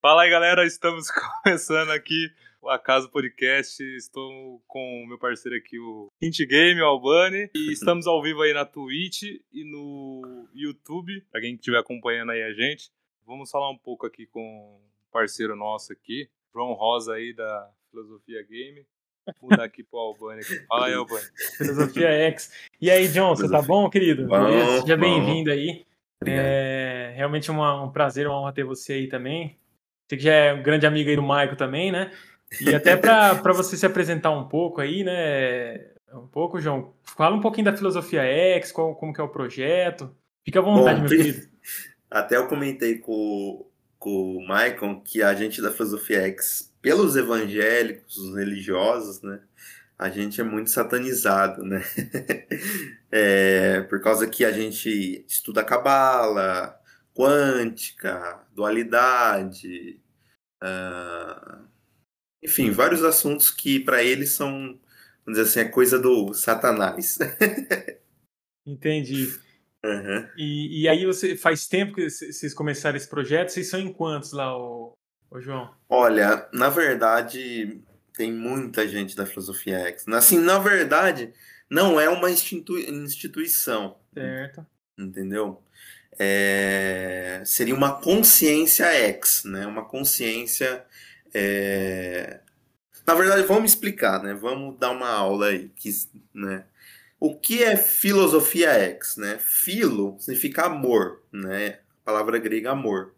Fala aí, galera. Estamos começando aqui o Acaso Podcast. Estou com o meu parceiro aqui, o Hint Game, o Albani. E estamos ao vivo aí na Twitch e no YouTube, para quem estiver acompanhando aí a gente. Vamos falar um pouco aqui com um parceiro nosso aqui, João Rosa aí da Filosofia Game. Vou mudar aqui pro Albani. Aqui. Fala aí, Albani. Filosofia X. E aí, John, você tá bom, querido? Bom, Seja bom. bem-vindo aí. É realmente uma- um prazer, uma honra ter você aí também. Você que já é um grande amigo aí do Maico também, né? E até para você se apresentar um pouco aí, né? Um pouco, João. Fala um pouquinho da Filosofia X, qual, como que é o projeto. Fica à vontade, Bom, meu querido. Até eu comentei com, com o Maicon que a gente da Filosofia X, pelos evangélicos, os religiosos, né? A gente é muito satanizado, né? É, por causa que a gente estuda cabala, quântica, dualidade, ah, enfim, vários assuntos que para eles são, vamos dizer assim, é coisa do satanás. Entendi. Aham. E, e aí você faz tempo que vocês começaram esse projeto? Vocês são em quantos lá, ô, ô João? Olha, na verdade, tem muita gente da Filosofia X. Assim, na verdade, não é uma institu- instituição, Certo. entendeu? É, Seria uma consciência X, né? Uma consciência. é, Na verdade, vamos explicar, né? Vamos dar uma aula aí, que, né? O que é filosofia X, né? Filo significa amor, né? A palavra grega amor.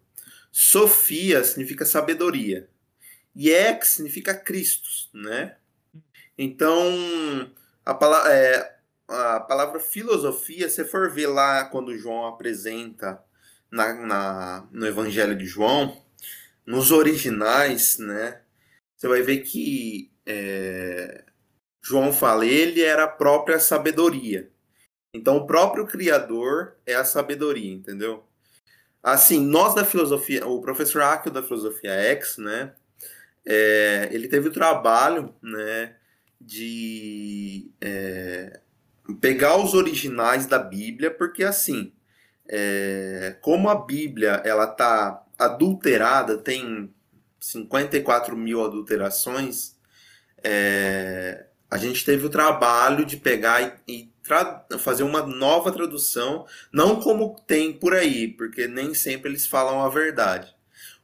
Sofia significa sabedoria. E X significa Cristo, né? Então, a, pala é, a palavra filosofia, se for ver lá quando João apresenta na, na- no Evangelho de João, nos originais, né? Você vai ver que é, João fala, ele era a própria sabedoria. Então, o próprio Criador é a sabedoria, entendeu? Assim, nós da filosofia, o professor Akio da filosofia X, né? é, ele teve o trabalho, né? De é, pegar os originais da Bíblia, porque assim, é, como a Bíblia ela tá adulterada, tem 54 mil adulterações, é, a gente teve o trabalho de pegar e, e fazer uma nova tradução, não como tem por aí, porque nem sempre eles falam a verdade.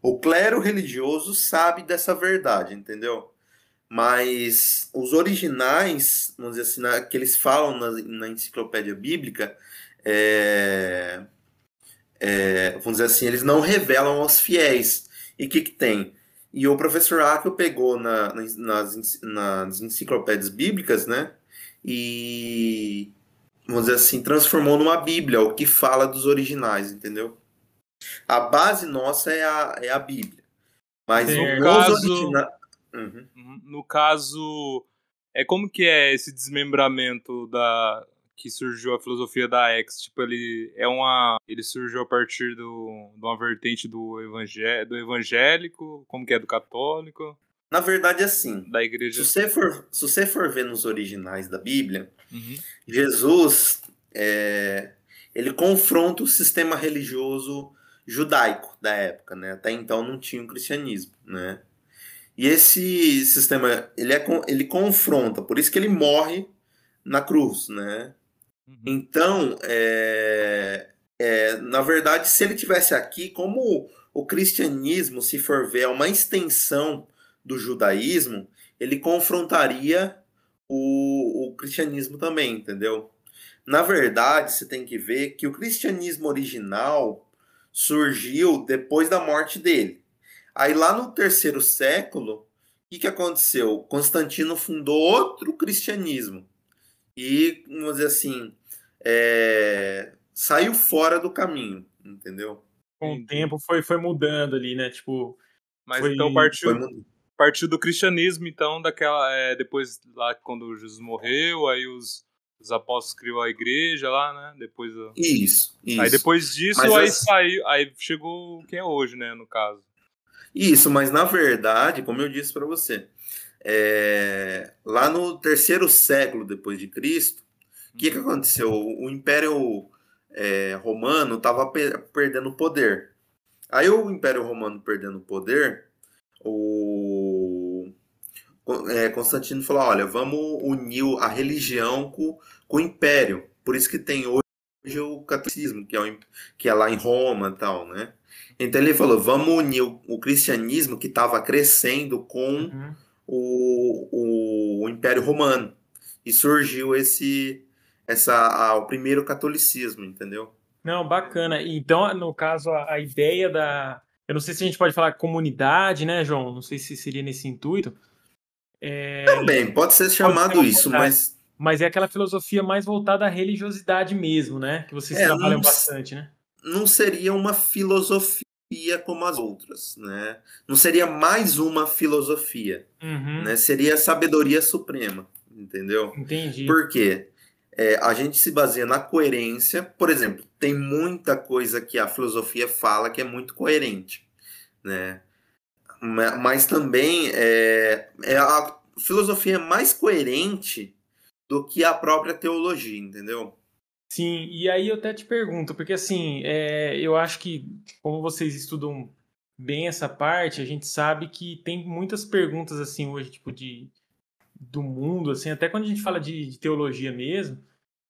O clero religioso sabe dessa verdade, entendeu? Mas os originais, vamos dizer assim, na- que eles falam na, na enciclopédia bíblica, é, é, vamos dizer assim, eles não revelam aos fiéis. E o que, que tem? E o professor Akio pegou na- nas, nas, enciclopédias bíblicas, né? E, vamos dizer assim, transformou numa Bíblia, o que fala dos originais, entendeu? A base nossa é a, é a Bíblia. Mas os Caso- originais. Uhum. No caso, é como que é esse desmembramento da que surgiu a filosofia da X? Tipo, ele é uma, ele surgiu a partir do, de uma vertente do, evangé do evangélico, como que é do católico, Na verdade, assim, da se igreja. você for, se você for ver nos originais da Bíblia, Uhum. Jesus é, ele confronta o sistema religioso judaico da época, né? Até então não tinha o cristianismo, né? E esse sistema ele, é, ele confronta, por isso que ele morre na cruz, né? Uhum. Então, é, é, na verdade, se ele tivesse aqui, como o cristianismo, se for ver, é uma extensão do judaísmo, ele confrontaria o, o cristianismo também, entendeu? Na verdade, você tem que ver que o cristianismo original surgiu depois da morte dele. Aí lá no terceiro século, o que, que aconteceu? Constantino fundou outro cristianismo. E, vamos dizer assim, é, saiu fora do caminho, entendeu? Com o tempo foi, foi mudando ali, né? Tipo, Mas Foi- então partiu, partiu do cristianismo, então, daquela. é, depois lá quando Jesus morreu, aí os, os apóstolos criou a igreja lá, né? Depois. Isso, isso. Aí depois disso, Mas aí assim- saiu. Aí chegou o que é hoje, né? No caso. Isso, mas na verdade, como eu disse para você, é, lá no terceiro século depois de Cristo, o que, que aconteceu? O Império é, Romano estava perdendo poder. Aí o Império Romano perdendo poder, o é, Constantino falou: olha, vamos unir a religião com, com o Império. Por isso que tem hoje o catolicismo, que é, o, que é lá em Roma e tal, né? Então ele falou: vamos unir o, o cristianismo que estava crescendo com uhum. o, o Império Romano. E surgiu esse, essa, a, o primeiro catolicismo, entendeu? Não, bacana. Então, no caso, a, a, ideia da. Eu não sei se a gente pode falar comunidade, né, João? Não sei se seria nesse intuito. É... Também, pode ser chamado pode ser isso, mas. Mas é aquela filosofia mais voltada à religiosidade mesmo, né? Que vocês é, trabalham não, bastante, né? Não seria uma filosofia como as outras, né? Não seria mais uma filosofia, uhum. né? Seria sabedoria suprema, entendeu? Entendi. Por quê? É, a gente se baseia na coerência. Por exemplo, tem muita coisa que a filosofia fala que é muito coerente, né? Mas também é, é a filosofia é mais coerente do que a própria teologia, entendeu? Sim, e aí eu até te pergunto, porque assim, é, eu acho que como vocês estudam bem essa parte, a gente sabe que tem muitas perguntas assim hoje, tipo de do mundo, assim, até quando a gente fala de, de teologia mesmo,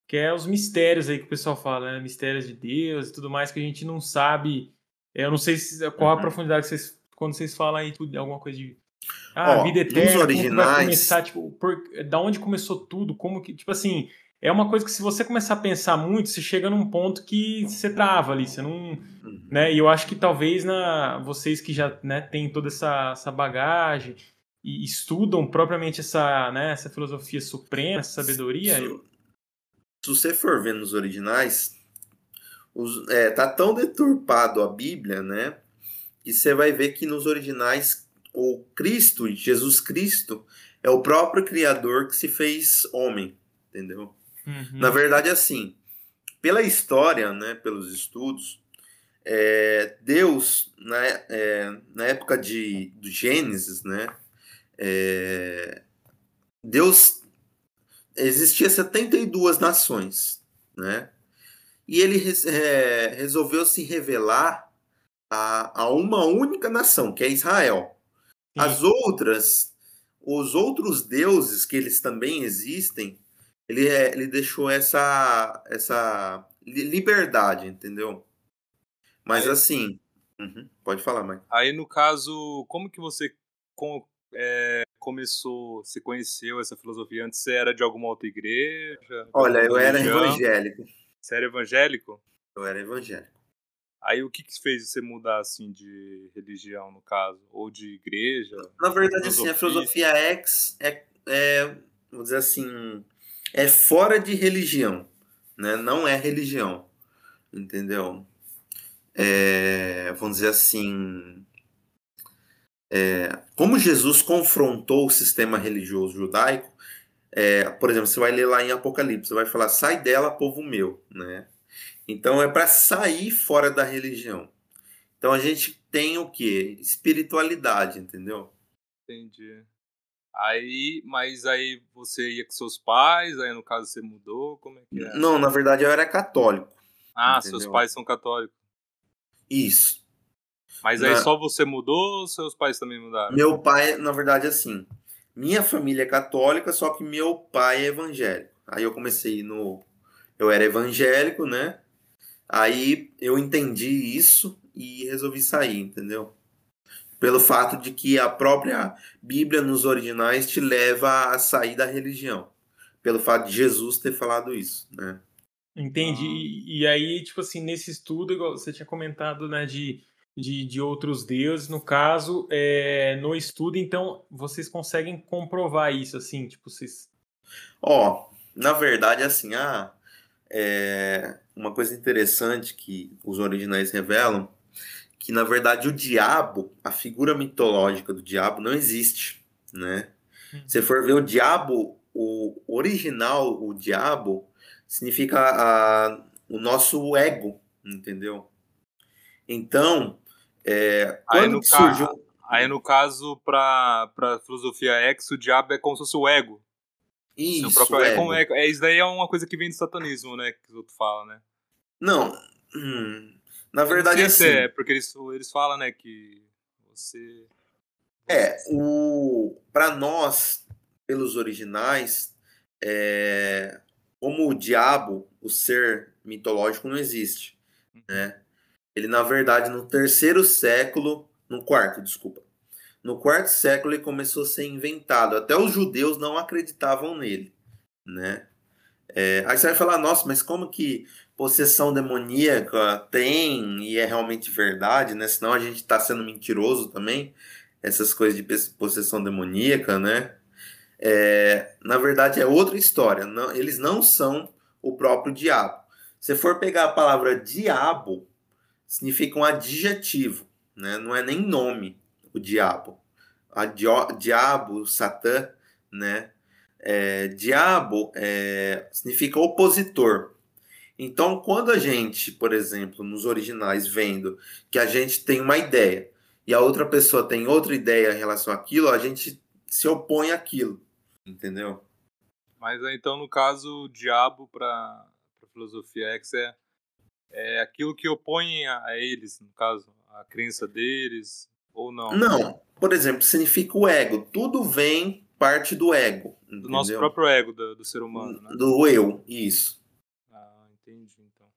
que é os mistérios aí que o pessoal fala, né? Mistérios de Deus e tudo mais que a gente não sabe. É, eu não sei se, qual a uhum. profundidade que vocês, quando vocês falam aí tudo, alguma coisa de ah, Ó, vida eterna, originais... como vai começar, tipo, por, da onde começou tudo, como que, tipo assim, é uma coisa que se você começar a pensar muito, você chega num ponto que você trava ali, você não, uhum. né? E eu acho que talvez na vocês que já, né, têm toda essa, essa bagagem e estudam propriamente essa, né, essa filosofia suprema, essa sabedoria, eu, se você for ver nos originais, os, é, tá tão deturpado a Bíblia, né? Que você vai ver que nos originais o Cristo, Jesus Cristo, é o próprio Criador que se fez homem, entendeu? Uhum. Na verdade, assim, pela história, né, pelos estudos, é, Deus, né, é, na época de, do Gênesis, né, é, Deus existia 72 nações, né? E ele é, resolveu se revelar a, a, uma única nação, que é Israel. As outras, os outros deuses que eles também existem, ele, é, ele deixou essa, essa liberdade, entendeu? Mas Aí, assim, uhum, pode falar, mãe. Aí no caso, como que você com, é, começou, você conheceu essa filosofia antes? Você era de alguma outra igreja? Olha, eu era evangélico. Você era evangélico? Eu era evangélico. Aí o que, que fez você mudar assim de religião, no caso? Ou de igreja? Na verdade, assim, a filosofia X é, é, vamos dizer assim, é fora de religião, né? Não é religião, entendeu? É, vamos dizer assim, é, como Jesus confrontou o sistema religioso judaico, é, por exemplo, você vai ler lá em Apocalipse, você vai falar, sai dela, povo meu, né? Então é para sair fora da religião. Então a gente tem o que? Espiritualidade, entendeu? Entendi. Aí, mas aí você ia com seus pais, aí no caso você mudou, como é que é? Não, na verdade eu era católico. Ah, entendeu? seus pais são católicos. Isso. Mas aí na... só você mudou ou seus pais também mudaram? Meu pai, na verdade, assim, minha família é católica, só que meu pai é evangélico. Aí eu comecei no. Eu era evangélico, né? Aí eu entendi isso e resolvi sair, entendeu? Pelo fato de que a própria Bíblia nos originais te leva a sair da religião. Pelo fato de Jesus ter falado isso, né? Entendi. Ah. E, e aí, tipo assim, nesse estudo, igual você tinha comentado, né, de de, de outros deuses. No caso, é, no estudo, então, vocês conseguem comprovar isso, assim, tipo, vocês... Ó, oh, na verdade, assim, ah, é uma coisa interessante que os originais revelam, que, na verdade, o diabo, a figura mitológica do diabo não existe, né? Hum. Se for ver o diabo, o original, o diabo, significa a, o nosso ego, entendeu? Então, é, aí, no surgiu... ca... aí no caso, para a filosofia X, o diabo é como se fosse o ego. Isso, próprio, é, é, é, isso daí é uma coisa que vem do satanismo, né? Que o outro fala, né? Não. Hum, Na verdade, assim, é porque eles, eles falam, né, que você. É, o para nós, pelos originais, é, como o diabo, o ser mitológico não existe, né? Ele na verdade no terceiro século, no quarto, desculpa, no quarto século ele começou a ser inventado. Até os judeus não acreditavam nele, né? É, aí você vai falar, nossa, mas como que possessão demoníaca tem e é realmente verdade, né? Senão a gente está sendo mentiroso também essas coisas de possessão demoníaca, né? É, na verdade é outra história. Não, eles não são o próprio diabo. Se for pegar a palavra diabo, significa um adjetivo, né? Não é nem nome o diabo. A diabo, satã, né? É, diabo é, significa opositor. Então, quando a gente, por exemplo, nos originais, vendo que a gente tem uma ideia e a outra pessoa tem outra ideia em relação àquilo, a gente se opõe àquilo, entendeu? Mas então, no caso, o diabo para a filosofia X é, é aquilo que opõe a, a eles, no caso, a crença deles, ou não? Não, por exemplo, significa o ego. Tudo vem parte do ego. Entendeu? Do nosso próprio ego, do, do ser humano, né? Do eu, isso. Ah, entendi, então.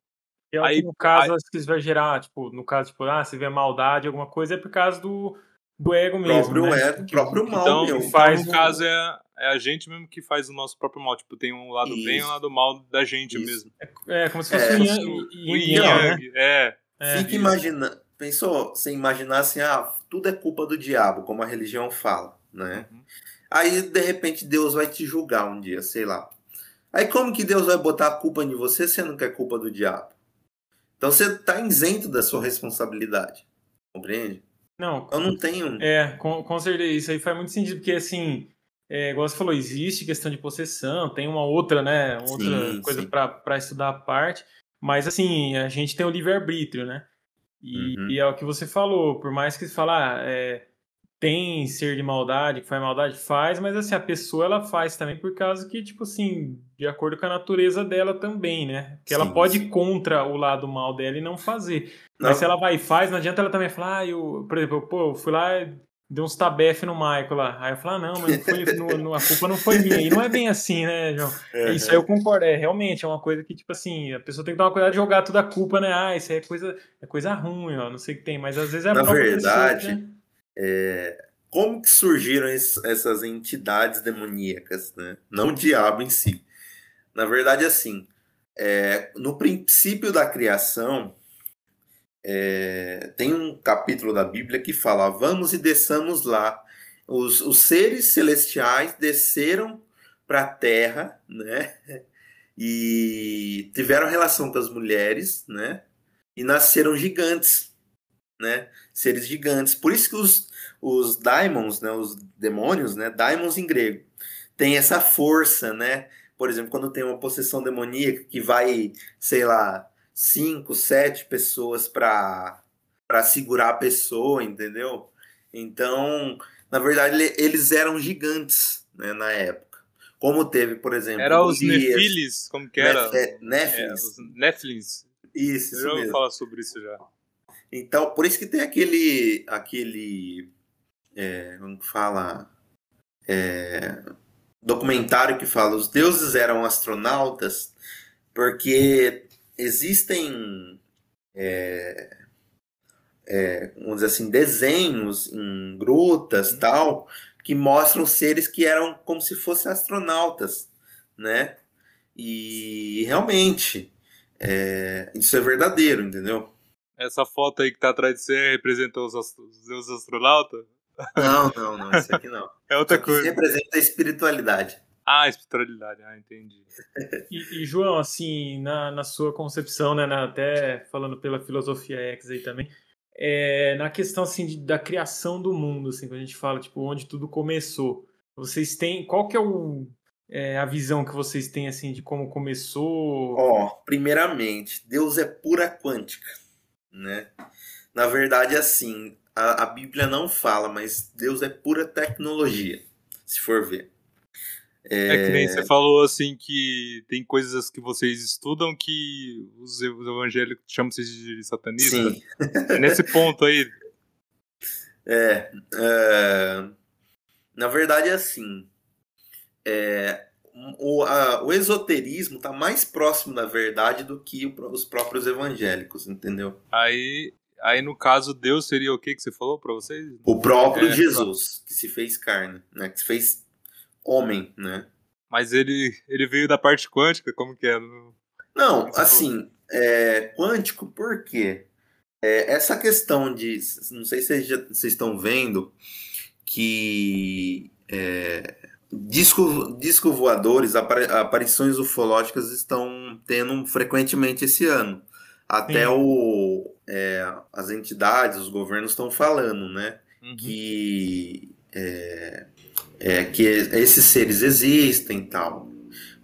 E é Aí- no caso, aí- acho que isso vai gerar, tipo, no caso, tipo, ah, se vê maldade, alguma coisa, é por causa do, do ego mesmo, próprio né? ego, próprio mal, Então, meu. então, faz no caso, é, é a gente mesmo que faz o nosso próprio mal. Tipo, tem um lado bem e um Isso. lado mal da gente Isso. mesmo. É, como se fosse É, um O yang, yin yang, né? é. É, Fica imaginando. Pensou, você imaginar assim, ah, tudo é culpa do diabo, como a religião fala, né? Uhum. Aí, de repente, Deus vai te julgar um dia, sei lá. Aí, como que Deus vai botar a culpa em você sendo que é culpa do diabo? Então, você tá isento da sua responsabilidade. Compreende? Não, Eu não tenho. É, com, com certeza, isso aí faz muito sentido, porque assim, é, igual você falou, existe questão de possessão, tem uma outra, né, uma outra Sim, coisa sim. para estudar a parte, mas assim, a gente tem o livre-arbítrio, né? E, Uhum. e é o que você falou, por mais que você fala, ah, é, tem ser de maldade, que faz maldade, faz, mas assim, a pessoa ela faz também por causa que, tipo assim, de acordo com a natureza dela também, né? Que ela pode sim. ir contra o lado mal dela e não fazer. Não, Mas se ela vai e faz, não adianta ela também falar, ah, eu, por exemplo, pô, eu fui lá e dei uns tabef no Michael lá. Aí eu falo, ah, não, mas não foi, no- no- a culpa não foi minha. E não é bem assim, né, João? é, Isso aí eu concordo, é realmente é uma coisa que, tipo assim, a pessoa tem que tomar cuidado de jogar toda a culpa, né? Ah, isso aí é coisa, é coisa ruim, ó, não sei o que tem, mas às vezes é Na verdade, pessoa, né? É, como que surgiram es- essas entidades demoníacas, né? Não o diabo em si. Na verdade, assim, é, no princípio da criação, é, tem um capítulo da Bíblia que fala: vamos e desçamos lá. Os, os seres celestiais desceram para a terra, né? E tiveram relação com as mulheres, né? E nasceram gigantes, né? Seres gigantes. Por isso que os, os daimons, né? Os demônios, né? Daimons em grego, tem essa força, né? Por exemplo, quando tem uma possessão demoníaca que vai, sei lá, cinco, sete pessoas para para segurar a pessoa, entendeu? Então, na verdade, ele- eles eram gigantes, né, na época. Como teve, por exemplo, Era os Nefilis, como que era? Nefe- É, Néfilins. os Nephilims. Isso, Eu isso já ouvi falar sobre isso já. Então, por isso que tem aquele, aquele, é, fala, é, documentário que fala os deuses eram astronautas, porque existem, é, é, vamos dizer assim, desenhos em grutas tal, que mostram seres que eram como se fossem astronautas, né? E realmente, é, isso é verdadeiro, entendeu? Essa foto aí que tá atrás de você representou os, ast- os deuses astronautas? Não, não, não, isso aqui não. É outra Isso aqui coisa. representa a espiritualidade. Ah, espiritualidade. Ah, entendi. E, e, João, assim, na, na sua concepção, né, na- até falando pela filosofia X aí também, é, na questão assim de- da criação do mundo, assim, quando a gente fala tipo onde tudo começou, vocês têm qual que é, o, é, a visão que vocês têm assim de como começou? Ó, primeiramente, Deus é pura quântica, né? Na verdade, assim, a, a Bíblia não fala, mas Deus é pura tecnologia, se for ver. É... é que nem você falou assim que tem coisas que vocês estudam que os evangélicos chamam vocês de satanista. Sim. É nesse ponto aí. É, é, na verdade é assim. É, o, a, o esoterismo está mais próximo da verdade do que o, os próprios evangélicos, entendeu? Aí, aí no caso Deus seria o que que você falou para vocês? O próprio é, Jesus que se fez carne, né? Que se fez homem, né? Mas ele, ele veio da parte quântica, como que é? Não, assim, é, quântico por quê? É, essa questão de. Não sei se vocês, já, vocês estão vendo que é, disco, disco voadores, aparições ufológicas estão tendo frequentemente esse ano. Até o, é, as entidades, os governos estão falando, né? Uhum. Que é, é, que esses seres existem e tal.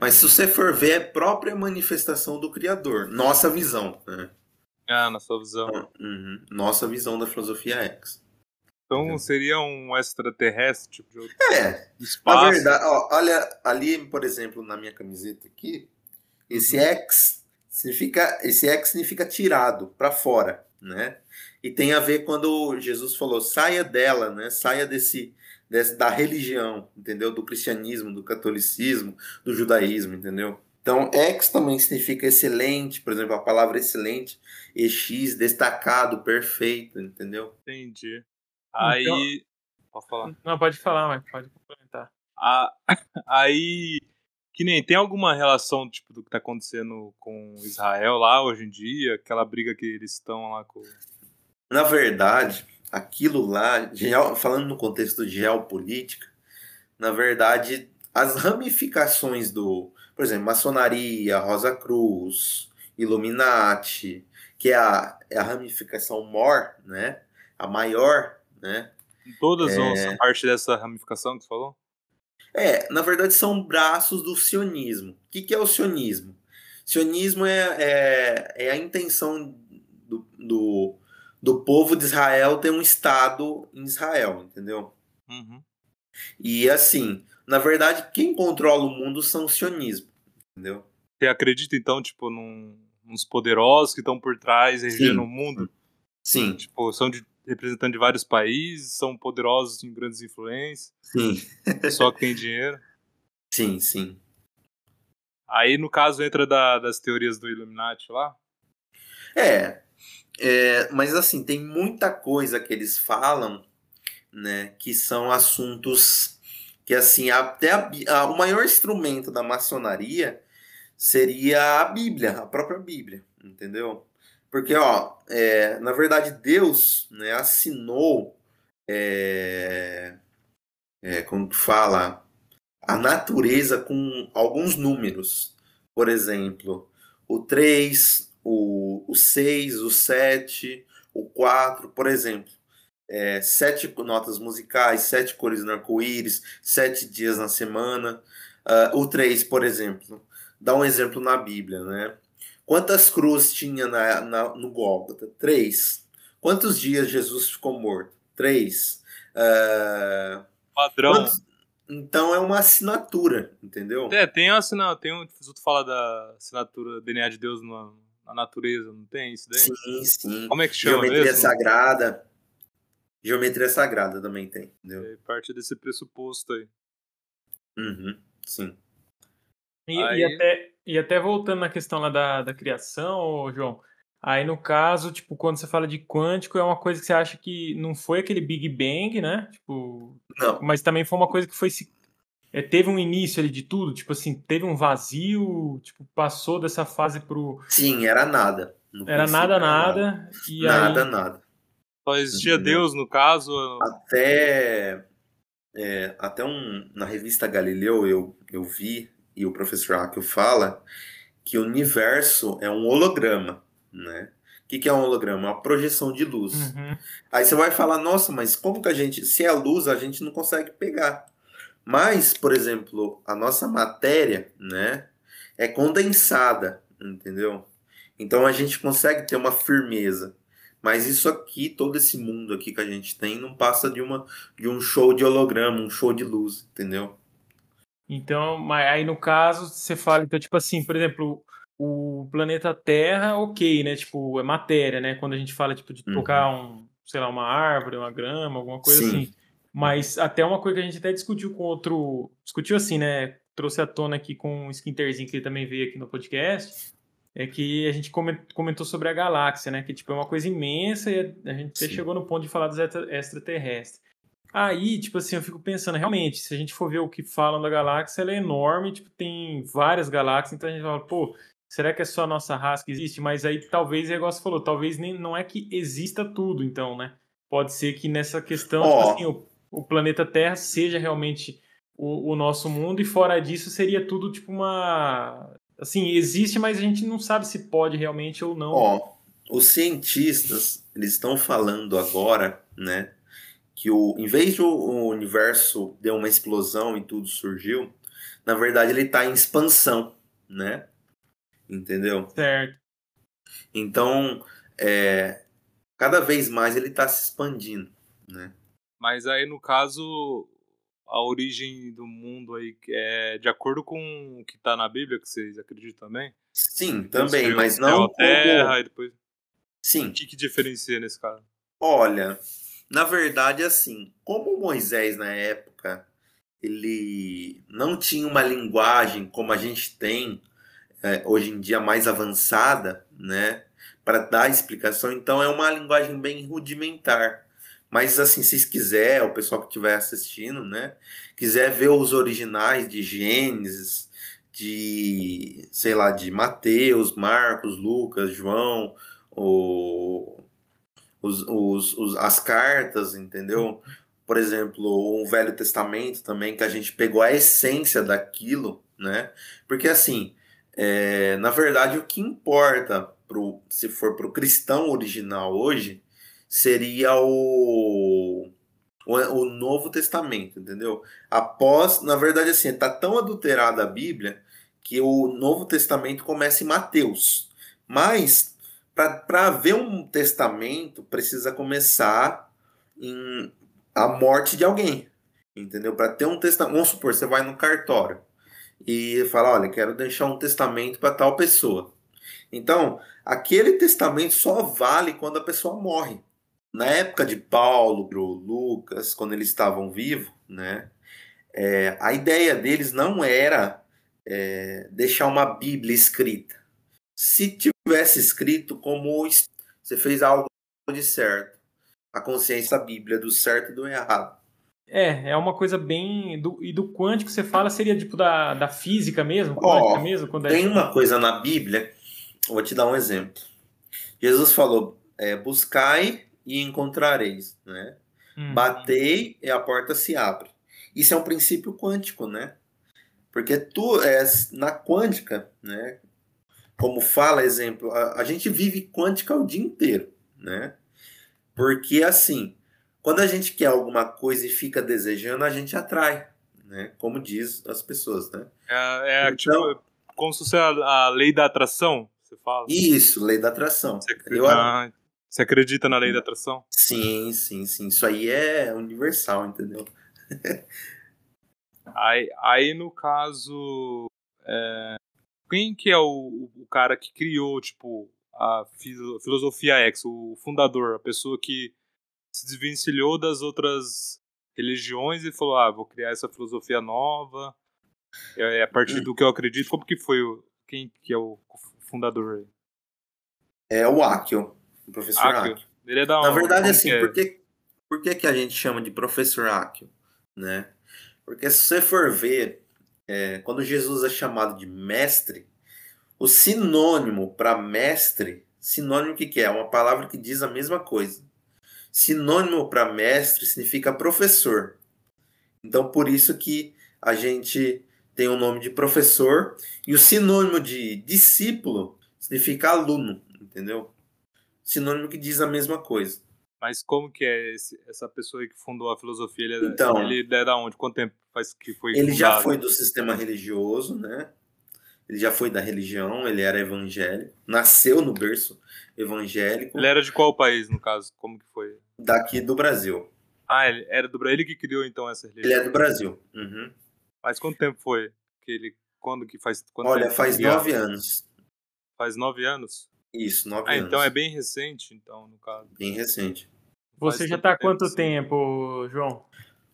Mas se você for ver, é própria manifestação do Criador, nossa visão. Né? Ah, nossa visão. Uhum, nossa visão da filosofia X. Então seria um extraterrestre, tipo de outro é, espaço. Na verdade, ó, olha ali, por exemplo, na minha camiseta aqui, esse uhum. X significa, esse X significa tirado para fora, né? E tem a ver quando Jesus falou, saia dela, né? Saia desse desse, da religião, entendeu? Do cristianismo, do catolicismo, do judaísmo, entendeu? Então, ex também significa excelente, por exemplo, a palavra excelente, ex, destacado, perfeito, entendeu? Entendi. Aí. Então, pode falar. Não, pode falar, mas pode complementar. Ah, aí. Que nem tem alguma relação, tipo, do que tá acontecendo com Israel lá hoje em dia, aquela briga que eles estão lá com. Na verdade, aquilo lá, falando no contexto de geopolítica, na verdade, as ramificações do, por exemplo, maçonaria, Rosa Cruz, Illuminati, que é a, é a ramificação maior, né? A maior, né? Todas é... são parte dessa ramificação que você falou? É, na verdade são braços do sionismo. O que, que é o sionismo? Sionismo é, é, é a intenção do, do do povo de Israel ter um Estado em Israel, entendeu? Uhum. E assim, na verdade, quem controla o mundo são os sionismos, entendeu? Você acredita, então, tipo, num, nos poderosos que estão por trás, regendo o mundo? Sim. Tipo, são de, representantes de vários países, são poderosos em grandes influências. Sim. só que tem dinheiro. Sim, sim. Aí, no caso, entra da, das teorias do Illuminati lá? É, é, mas assim, tem muita coisa que eles falam, né, que são assuntos que assim, até a, a, o maior instrumento da maçonaria seria a Bíblia, a própria Bíblia, entendeu? Porque, ó, é, na verdade, Deus né, assinou, é, é, como que fala, a natureza com alguns números. Por exemplo, o 3, o, o 6, o 7, o 4, por exemplo. É, sete notas musicais, sete cores no arco-íris, sete dias na semana. Uh, o 3, por exemplo, dá um exemplo na Bíblia, né? Quantas cruzes tinha na, na, no Gólgota? Três. Quantos dias Jesus ficou morto? Três. Uh, Padrão. Quantos... Então é uma assinatura, entendeu? É, tem uma assinatura. Tem um. Tu fala da assinatura DNA de Deus no, na natureza, não tem isso daí? Sim, sim. Como é que chama Geometria mesmo? sagrada. Geometria sagrada também tem, entendeu? É parte desse pressuposto aí. Uhum, sim. E, aí... e, até, e até voltando na questão lá da, da criação, João, aí no caso, tipo, quando você fala de quântico, é uma coisa que você acha que não foi aquele Big Bang, né? Tipo, não. Mas também foi uma coisa que foi se é, teve um início ali de tudo? Tipo assim, teve um vazio, tipo, passou dessa fase pro. Sim, era nada. Era nada, nada. E nada, aí... nada. Só existia Entendeu? Deus, no caso. Até. É, até um, na revista Galileu eu, eu vi, e o professor Hakel fala, que o universo é um holograma, né? O que, que é um holograma? Uma projeção de luz. Uhum. Aí você vai falar, nossa, mas como que a gente. Se é luz, a gente não consegue pegar. Mas, por exemplo, a nossa matéria, né, é condensada, entendeu? Então a gente consegue ter uma firmeza. Mas isso aqui, todo esse mundo aqui que a gente tem, não passa de uma de um show de holograma, um show de luz, entendeu? Então, mas aí no caso, você fala, então, tipo assim, por exemplo, o planeta Terra, ok, né? Tipo, é matéria, né? Quando a gente fala, tipo, de Uhum. tocar um, sei lá, uma árvore, uma grama, alguma coisa Sim. assim. Mas até uma coisa que a gente até discutiu com outro. Discutiu assim, né? Trouxe à tona aqui com o Skinterzinho, que ele também veio aqui no podcast. É que a gente comen- comentou sobre a galáxia, né? Que tipo, é uma coisa imensa e a gente até Sim. chegou no ponto de falar dos extra- extraterrestres. Aí, tipo assim, eu fico pensando, realmente, se a gente for ver o que falam da galáxia, ela é enorme, tipo, tem várias galáxias, então a gente fala, pô, será que é só a nossa raça que existe? Mas aí talvez, é igual você falou, talvez nem, não é que exista tudo, então, né? Pode ser que nessa questão, Ó. tipo assim, o, o planeta Terra seja realmente o, o nosso mundo, e fora disso seria tudo tipo uma. Assim, existe, mas a gente não sabe se pode realmente ou não. Ó, os cientistas, eles estão falando agora, né, que o, em vez de o, o universo deu uma explosão e tudo surgiu, na verdade ele está em expansão, né? Entendeu? Certo. Então, é, cada vez mais ele está se expandindo, né? Mas aí, no caso, a origem do mundo aí é de acordo com o que tá na Bíblia, que vocês acreditam também? Sim, Deus também, mas não a terra, como... e depois... Sim, O que, que diferencia nesse caso? Olha, na verdade, assim, como Moisés na época ele não tinha uma linguagem como a gente tem é, hoje em dia mais avançada, né, para dar explicação, então é uma linguagem bem rudimentar. Mas assim, se quiser, o pessoal que estiver assistindo, né, quiser ver os originais de Gênesis, de, sei lá, de Mateus, Marcos, Lucas, João, o os, os, os- as cartas, entendeu? Por exemplo, o Velho Testamento também, que a gente pegou a essência daquilo, né? Porque assim, é, na verdade, o que importa pro, se for para o cristão original hoje seria o, o, o Novo Testamento, entendeu? Após, na verdade, assim, tá tão adulterada a Bíblia que o Novo Testamento começa em Mateus. Mas para haver um testamento, precisa começar em a morte de alguém. Entendeu? Para ter um testamento. Vamos supor, você vai no cartório e fala: Olha, quero deixar um testamento para tal pessoa. Então, aquele testamento só vale quando a pessoa morre. Na época de Paulo, Lucas, quando eles estavam vivos, né? é, a ideia deles não era é, deixar uma Bíblia escrita. Se tivesse escrito como você fez algo de certo, a consciência da Bíblia do certo e do errado. É, é uma coisa bem. Do, e do quântico você fala seria tipo da, da física mesmo? Quântica mesmo? Quando é Tem uma coisa na Bíblia, vou te dar um exemplo. Jesus falou: é, buscai e encontrareis, né? Hum, Batei e a porta se abre. Isso é um princípio quântico, né? Porque tu é na quântica, né? Como fala, exemplo, a, a gente vive quântica o dia inteiro, né? Porque assim, quando a gente quer alguma coisa e fica desejando, a gente atrai, né? Como diz as pessoas, né? É, é Então- tipo, como se fosse a, a lei da atração, você fala? Isso, lei da atração. Você, acre- Eu- Ah, você acredita na lei da atração? Sim, sim, sim. Isso aí é universal, entendeu? Aí, aí no caso, é, quem que é o, o cara que criou, tipo, a filo- filosofia X, o fundador, a pessoa que se desvencilhou das outras religiões e falou, ah, vou criar essa filosofia nova, é, é a partir do que eu acredito. Como que foi o, quem que é o fundador aí? É o Akio, o professor Akio? Akio. Ele é da Na onde? verdade, Como assim, é? por, que, por que, que a gente chama de professor Akio? Né? Porque se você for ver, é, quando Jesus é chamado de mestre, o sinônimo para mestre, sinônimo que, que? É uma palavra que diz a mesma coisa. Sinônimo para mestre significa professor. Então, por isso que a gente tem o nome de professor e o sinônimo de discípulo significa aluno, entendeu? Sinônimo que diz a mesma coisa. Mas como que é esse- essa pessoa que fundou a filosofia? Ele é, Então. ele é da onde? Quanto tempo faz que foi Ele já fundado? foi do sistema religioso, né? Ele já foi da religião, ele era evangélico, nasceu no berço evangélico Ele era de qual país, no caso? Como que foi? daqui do Brasil. Ah, ele era do Brasil. Ele que criou então essa Ele religião. é do Brasil. Uhum. Mas quanto tempo foi que ele. Quando que faz. Quando Olha, faz nove anos. Faz nove anos? Isso, nove ah, anos. então é bem recente, então, no caso. Bem recente. Você já tá há quanto assim. tempo, João?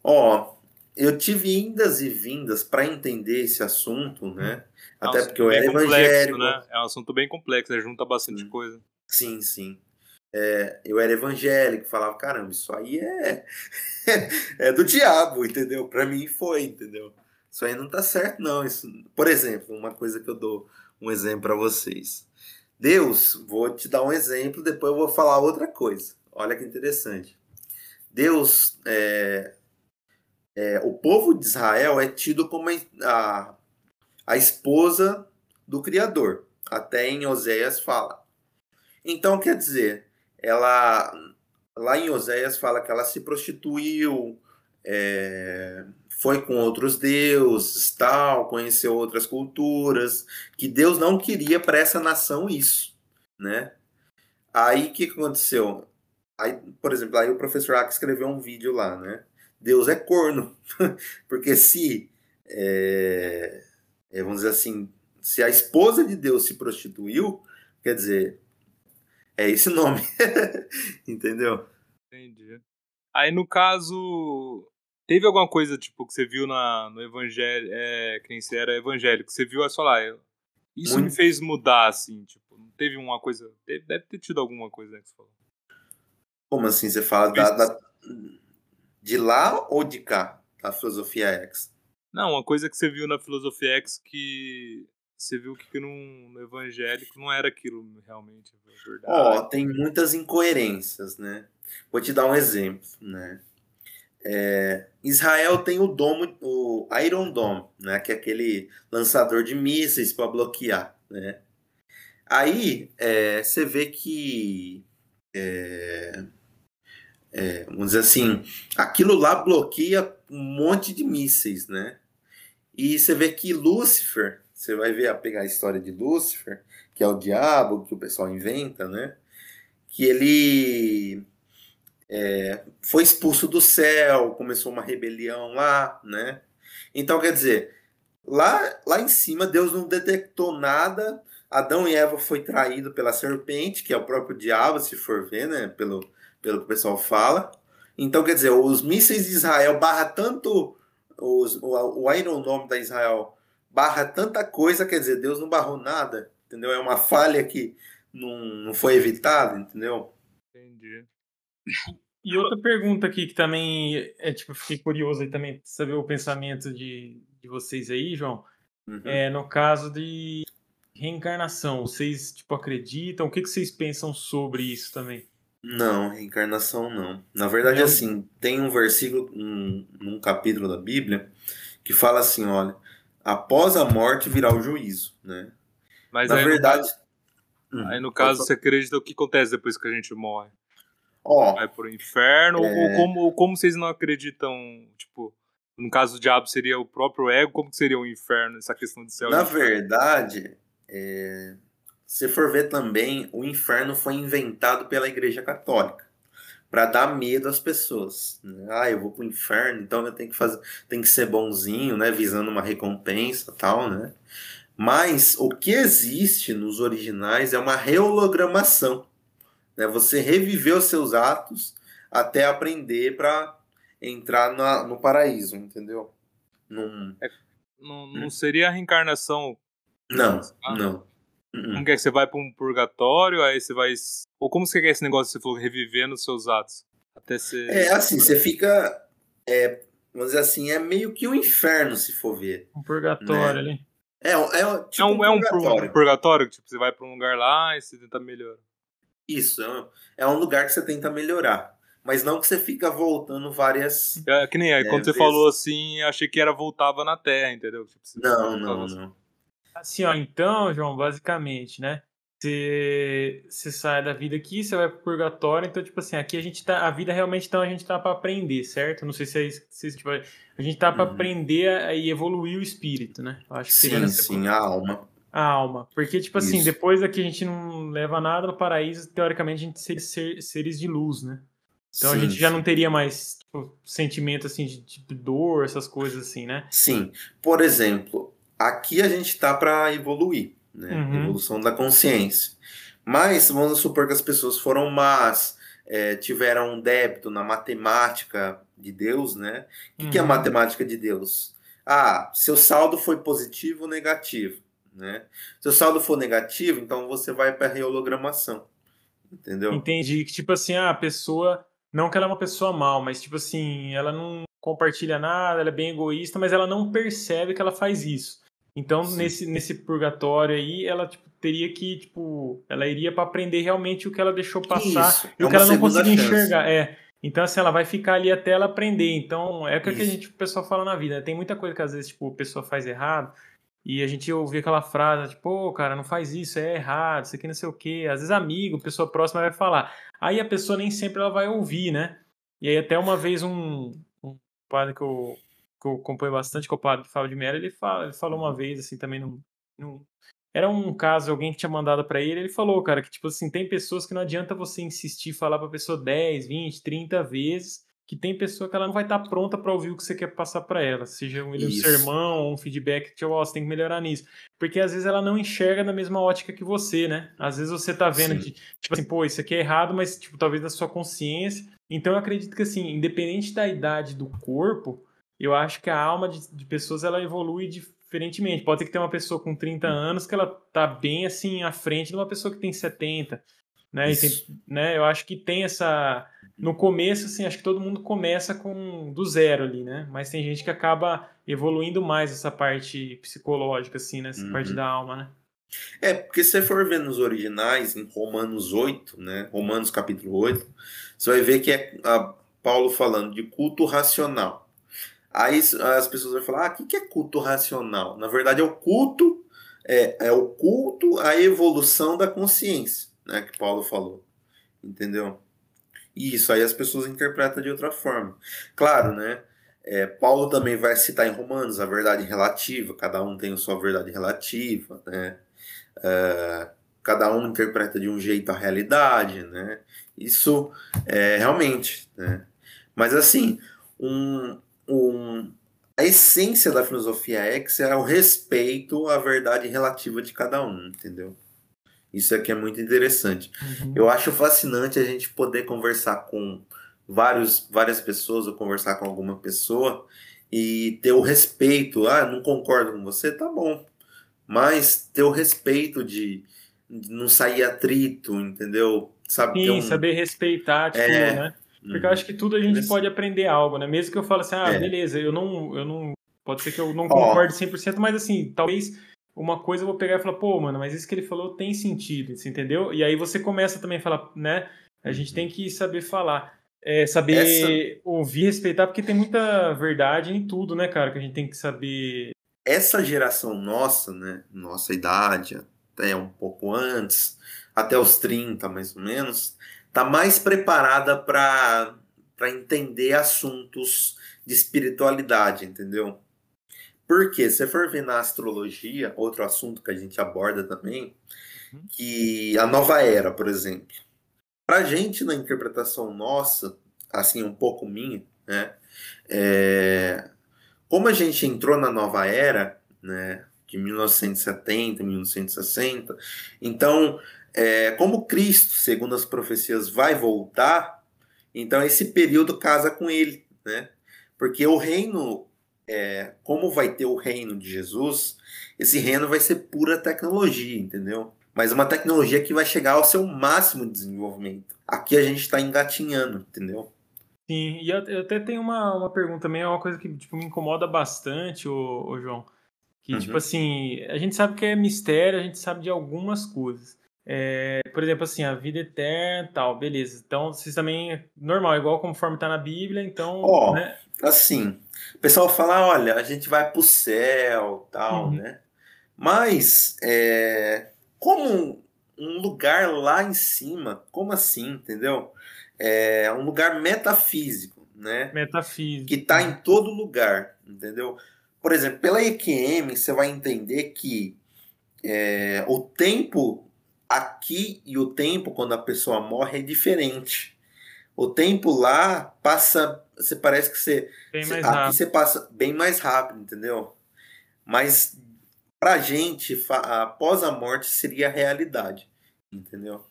Ó, eu tive indas e vindas para entender esse assunto, né? É um Até porque eu era complexo, evangélico. Né? É um assunto bem complexo, né? junta bastante Sim. coisa. Sim, sim. É, eu era evangélico, falava, caramba, isso aí é, é do diabo, entendeu? Para mim foi, entendeu? Isso aí não tá certo, não. Isso, por exemplo, uma coisa que eu dou um exemplo para vocês. Deus, vou te dar um exemplo, depois eu vou falar outra coisa. Olha que interessante. Deus, é, é, o povo de Israel é tido como a, a esposa do Criador. Até em Oséias fala. Então, quer dizer, ela lá em Oséias fala que ela se prostituiu, é, foi com outros deuses, tal, conheceu outras culturas, que Deus não queria para essa nação isso, né? Aí o que aconteceu? Aí, por exemplo, aí o professor Ack escreveu um vídeo lá, né? Deus é corno, porque se é, é, vamos dizer assim, se a esposa de Deus se prostituiu, quer dizer, é esse nome, entendeu? Entendi. Aí no caso, teve alguma coisa tipo que você viu na, no evangelho, é, quem você era evangélico, você viu a falar, isso Muito. me fez mudar assim, tipo, não teve uma coisa, teve, deve ter tido alguma coisa né, que você falou. Como assim? Você fala da, da- de lá ou de cá? Da filosofia X? Não, uma coisa que você viu na filosofia X que você viu que no, no evangélico não era aquilo realmente, é verdade. Ó, tem muitas incoerências, né? Vou te dar um exemplo, né? É, Israel tem o domo, o Iron Dome, né? Que é aquele lançador de mísseis para bloquear, né? Aí é, você vê que é, é, vamos dizer assim, aquilo lá bloqueia um monte de mísseis, né? E você vê que Lúcifer, você vai ver, pegar a história de Lúcifer, que é o diabo que o pessoal inventa, né? Que ele é, foi expulso do céu, começou uma rebelião lá, né? Então, quer dizer, lá, lá em cima Deus não detectou nada. Adão e Eva foi traído pela serpente, que é o próprio diabo, se for ver, né? Pelo, pelo que o pessoal fala. Então, quer dizer, os mísseis de Israel barra tanto os, o, o Iron Dome da Israel barra tanta coisa, quer dizer, Deus não barrou nada, entendeu? É uma falha que não, não foi evitada, entendeu? Entendi. E outra pergunta aqui que também é tipo, fiquei curioso aí também saber o pensamento de, de vocês aí, João. Uhum. É no caso de reencarnação, vocês tipo acreditam? O que, que vocês pensam sobre isso também? Não, reencarnação não. Na verdade, Não? assim, tem um versículo um, num capítulo da Bíblia que fala assim, olha, após a morte virá o juízo, né? Mas Na aí, verdade, no, Hum, aí no caso você acredita o que acontece depois que a gente morre? Ó, Vai pro inferno? É. Ou, como, como vocês não acreditam, tipo, no caso do diabo seria o próprio ego, como que seria o inferno, essa questão de céu? na verdade, é, se for ver também, o inferno foi inventado pela Igreja Católica para dar medo às pessoas. né? Ah, eu vou pro inferno, então eu tenho que fazer, tem que ser bonzinho, né, visando uma recompensa, tal, né? Mas o que existe nos originais é uma rehologramação, né? Você reviver os seus atos até aprender para entrar na- no paraíso, entendeu? Num- Não, não seria a reencarnação. Não, Ah. não. Uh-uh. Como que é? Você vai pra um purgatório, aí você vai. Ou como você quer esse negócio que você falou, reviver nos seus atos? Até ser. É assim, você fica. É, vamos dizer assim, é meio que um inferno, se for ver. Um purgatório ali. É, um- é, um- tipo é um, é um pur- purgatório. purgatório, que tipo, você vai pra um lugar lá e você tenta melhorar. Isso, é um, é um lugar que você tenta melhorar. Mas não que você fica voltando várias. É, que nem aí, É, quando você vezes- falou assim, achei que era voltava na Terra, entendeu? Você Não, não, assim. não. Assim, ó, então, João, basicamente, né? Você, você sai da vida aqui, você vai pro purgatório, então, tipo assim, aqui a gente tá. A vida realmente, então, a gente tá pra aprender, certo? Não sei se é isso. Se, tipo, a gente tá pra Uhum. aprender a, e evoluir o espírito, né? Eu acho que seria Sim, sim, a alma. A alma. Porque, tipo assim, Isso. depois daqui a gente não leva nada no paraíso, teoricamente a gente seria ser- seres de luz, né? Então sim, a gente já sim. não teria mais tipo, sentimento assim de, de dor, essas coisas assim, né? Sim. Por exemplo, aqui a gente tá para evoluir, né? Uhum. Evolução da consciência. Mas vamos supor que as pessoas foram más, é, tiveram um débito na matemática de Deus, né? O que, uhum. que é a uhum. matemática de Deus? Ah, seu saldo foi positivo ou negativo, né? Se o saldo for negativo, então você vai para a reologramação, entendeu? Entendi. Que tipo assim, ah, a pessoa, não que ela é uma pessoa mal, mas tipo assim, ela não compartilha nada, ela é bem egoísta, mas ela não percebe que ela faz isso. Então, nesse, nesse purgatório aí, ela tipo, teria que, tipo, ela iria para aprender realmente o que ela deixou passar Isso, e é o que ela não conseguia enxergar. É. Então, assim, ela vai ficar ali até ela aprender. Então, é o que a gente, o pessoal fala na vida. Né? Tem muita coisa que às vezes, tipo, a pessoa faz errado e a gente ouvir aquela frase, tipo, pô, cara, não faz isso, é errado, isso aqui não sei o quê. Às vezes, amigo, pessoa próxima vai falar. Aí a pessoa nem sempre ela vai ouvir, né? E aí, até uma vez, um, um padre que eu, que eu acompanho bastante, que é o padre Fábio de Mello, ele, fala, ele falou uma vez, assim, também num, num era um caso, alguém que tinha mandado para ele, ele falou, cara, que tipo assim, tem pessoas que não adianta você insistir, falar pra pessoa 10, 20, 30 vezes, que tem pessoa que ela não vai estar tá pronta para ouvir o que você quer passar para ela, seja um, um sermão ou um feedback que oh, você tem que melhorar nisso. Porque às vezes ela não enxerga na mesma ótica que você, né? Às vezes você tá vendo que, tipo assim, pô, isso aqui é errado, mas tipo, talvez na sua consciência. Então eu acredito que assim, independente da idade do corpo, eu acho que a alma de, de pessoas ela evolui diferentemente. Pode ser que tenha uma pessoa com 30 anos que ela tá bem assim à frente de uma pessoa que tem 70, né? E tem, né? Eu acho que tem essa no começo assim, acho que todo mundo começa com do zero ali, né? Mas tem gente que acaba evoluindo mais essa parte psicológica assim, né? Essa uhum. parte da alma, né? É, porque se você for ver nos originais, em Romanos 8, né? Romanos capítulo 8, você vai ver que é Paulo falando de culto racional. Aí as pessoas vão falar: ah, o que é culto racional? Na verdade, é o culto, é, é o culto à evolução da consciência, né? Que Paulo falou. Entendeu? Isso, aí as pessoas interpretam de outra forma. Claro, né? É, Paulo também vai citar em Romanos a verdade relativa, cada um tem a sua verdade relativa, né? É, cada um interpreta de um jeito a realidade, né? Isso é realmente, né? Mas assim, um, um, a essência da filosofia X é o respeito à verdade relativa de cada um, entendeu? Isso aqui é muito interessante. Uhum. Eu acho fascinante a gente poder conversar com vários, várias pessoas ou conversar com alguma pessoa e ter o respeito. Ah, não concordo com você, tá bom. Mas ter o respeito de, de não sair atrito, entendeu? Sabe, Sim, um... saber respeitar, tipo, é, né? Porque eu acho que tudo a gente pode aprender algo, né? Mesmo que eu fale assim, ah, é. beleza, eu não, eu não. Pode ser que eu não concorde 100%, mas assim, talvez uma coisa eu vou pegar e falar, pô, mano, mas isso que ele falou tem sentido, você entendeu? E aí você começa também a falar, né? A gente tem que saber falar. É, saber Essa... ouvir, respeitar, porque tem muita verdade em tudo, né, cara? Que a gente tem que saber. Essa geração nossa, né? Nossa idade, até um pouco antes, até os 30 mais ou menos, está mais preparada para entender assuntos de espiritualidade, entendeu? Porque se você for ver na astrologia, outro assunto que a gente aborda também, uhum. que a nova era, por exemplo. Para a gente, na interpretação nossa, assim, um pouco minha, né? É, como a gente entrou na nova era, né? De 1970, 1960, então é, como Cristo, segundo as profecias, vai voltar, então esse período casa com ele, né? Porque o reino, é, como vai ter o reino de Jesus, esse reino vai ser pura tecnologia, entendeu? Mas uma tecnologia que vai chegar ao seu máximo de desenvolvimento. Aqui a gente está engatinhando, entendeu? Sim, e eu até tenho uma, uma pergunta também, é uma coisa que tipo, me incomoda bastante, ô, ô João. Que, tipo uhum. tipo assim, a gente sabe que é mistério, a gente sabe de algumas coisas. É, por exemplo, assim, a vida eterna tal, beleza. Então, vocês também, normal, igual conforme está na Bíblia, então. Ó, oh, né? Assim, o pessoal fala, olha, a gente vai pro céu, tal, uhum. né? Mas, é, como um lugar lá em cima, como assim, entendeu? É um lugar metafísico, né? Metafísico. Que está em todo lugar, entendeu? Por exemplo, pela EQM, você vai entender que é, o tempo aqui e o tempo quando a pessoa morre é diferente. O tempo lá passa. Você parece que você. Bem aqui você passa bem mais rápido, entendeu? Mas pra gente, após a morte, seria a realidade, entendeu?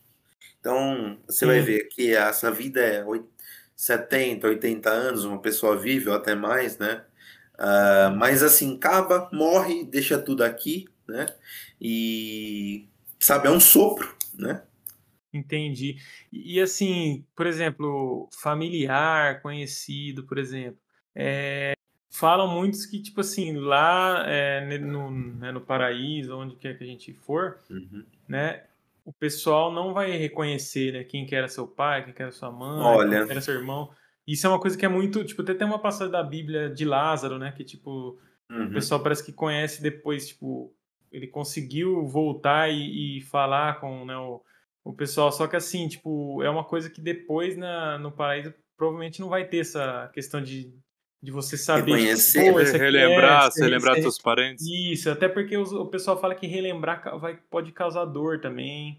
Então, você vai Sim. ver que essa vida é oit- 70, 80 anos, uma pessoa vive ou até mais, né? Ah, mas assim, acaba, morre, deixa tudo aqui, né? E, sabe, é um sopro, né? Entendi. E, assim, por exemplo, familiar, conhecido, por exemplo, é, falam muitos que, tipo assim, lá é, no, né, no paraíso, onde quer que a gente for, Uhum. né, o pessoal não vai reconhecer, né, quem que era seu pai, quem que era sua mãe, Olha. quem que era seu irmão. Isso é uma coisa que é muito, tipo, até tem uma passagem da Bíblia de Lázaro, né, que, tipo, o Uhum. pessoal parece que conhece depois, tipo, ele conseguiu voltar e, e falar com né, o, o pessoal, só que assim, tipo, é uma coisa que depois na, no paraíso provavelmente não vai ter essa questão de, de você saber. tipo, Reconhecer, é, relembrar, esse- você lembrar esse- seus parentes. Isso, até porque os- o pessoal fala que relembrar vai, pode causar dor também.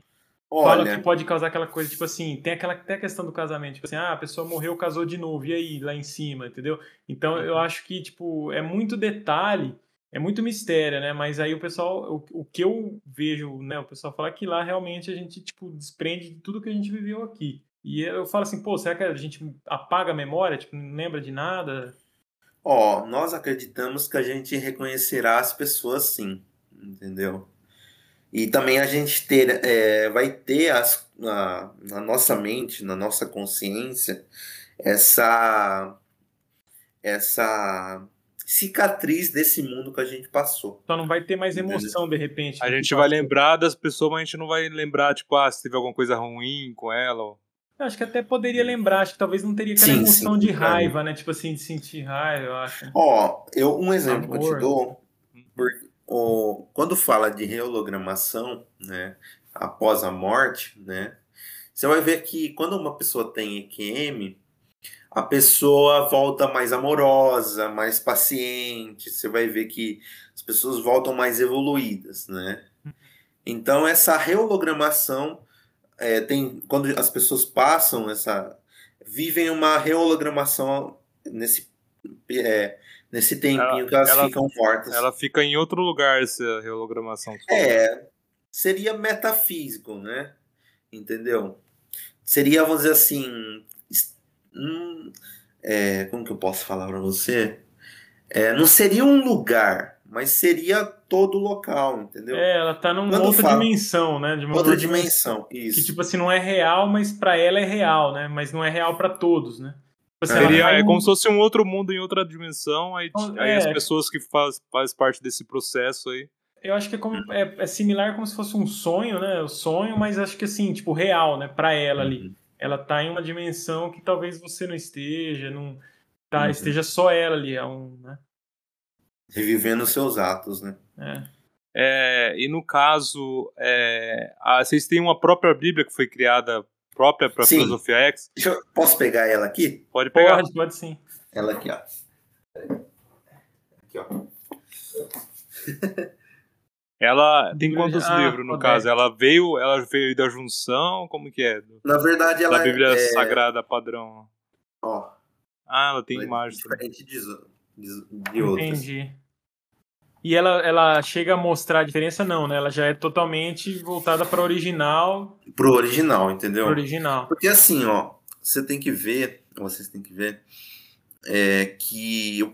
Fala que Olha, pode causar aquela coisa, tipo assim, tem aquela até a questão do casamento, tipo assim, ah, a pessoa morreu, casou de novo, e aí, lá em cima, entendeu? Então eu acho que, tipo, é muito detalhe, é muito mistério, né? Mas aí o pessoal, o, o que eu vejo, né, o pessoal fala que lá realmente a gente, tipo, desprende de tudo que a gente viveu aqui. E eu falo assim, pô, será que a gente apaga a memória, tipo, não lembra de nada? ó, nós acreditamos que a gente reconhecerá as pessoas sim, entendeu? E também a gente ter, é, vai ter as, na, na nossa mente, na nossa consciência, essa, essa cicatriz desse mundo que a gente passou. Só não vai ter mais emoção, de repente. A gente vai lembrar das pessoas, mas a gente não vai lembrar, tipo, ah, se teve alguma coisa ruim com ela. ou- Eu Acho que até poderia lembrar, acho que talvez não teria aquela Sim, emoção sim, de claro. raiva, né? Tipo assim, de sentir raiva, eu acho. Ó, eu, um exemplo que eu Amor. te dou, por- o, quando fala de reologramação, né, após a morte, né, você vai ver que quando uma pessoa tem EQM, a pessoa volta mais amorosa, mais paciente, você vai ver que as pessoas voltam mais evoluídas, né? Então essa reologramação é, tem quando as pessoas passam essa vivem uma reologramação nesse é, nesse tempinho Ela- que elas ela- ficam mortas. Ela fica em outro lugar, essa falou. É, seria metafísico, né? Entendeu? Seria, vamos dizer assim, hum, é, como que eu posso falar para você? É, não seria um lugar, mas seria todo o local, entendeu? É, ela tá numa Quando outra fala- dimensão, né? De uma Outra dimensão. dimensão, isso. Que, tipo assim, não é real, mas pra ela é real, né? Mas não é real pra todos, né? Tipo assim, ela Seria, é como se fosse um outro mundo em outra dimensão, aí, Então, aí é. as pessoas que faz, faz parte desse processo aí. Eu acho que é, como, é, é similar como se fosse um sonho, né? O sonho, mas acho que assim, tipo, real, né? Pra ela ali. Ela tá em uma dimensão que talvez você não esteja, não tá, Uhum. esteja só ela ali, é um, né? Revivendo os seus atos, né? É. É, e no caso, é, a- vocês têm uma própria Bíblia que foi criada própria para Sim. Filosofia X? Deixa eu- posso pegar ela aqui? Pode pegar. Pode, pode sim. Ela aqui, ó. Aqui, ó. Ela tem Bíblia- quantos ah, livros, no caso? Ela veio, ela veio da junção? Como que é? Na verdade, ela Da Bíblia é, Sagrada padrão. ó, Ah, ela tem é imagem. também. diferente de, de, de outras. Entendi. E ela, ela chega a mostrar a diferença? Não, né? Ela já é totalmente voltada para original. Pro original, entendeu? Pro original. Porque assim, ó, você tem que ver, vocês têm que ver, é, que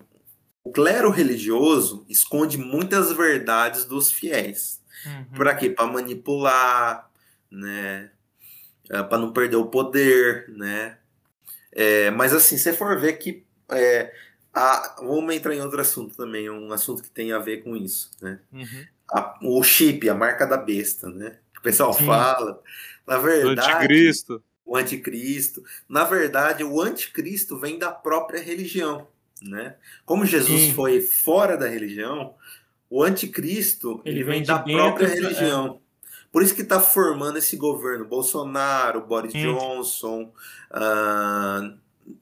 o- o clero religioso esconde muitas verdades dos fiéis. Uhum. Pra quê? Pra manipular, né? É, Pra não perder o poder, né? É, mas assim, se você for ver que. É, a- vamos entrar em outro assunto também, um assunto que tem a ver com isso, né? Uhum. A- o chip, a marca da besta, né? Que o pessoal Sim. fala. Na verdade, anticristo. o anticristo. Na verdade, o anticristo vem da própria religião, né? Como Jesus Sim. foi fora da religião, o anticristo Ele ele, vem da dentro, própria é. religião. Por isso que está formando esse governo, Bolsonaro, Boris Sim. Johnson, ah,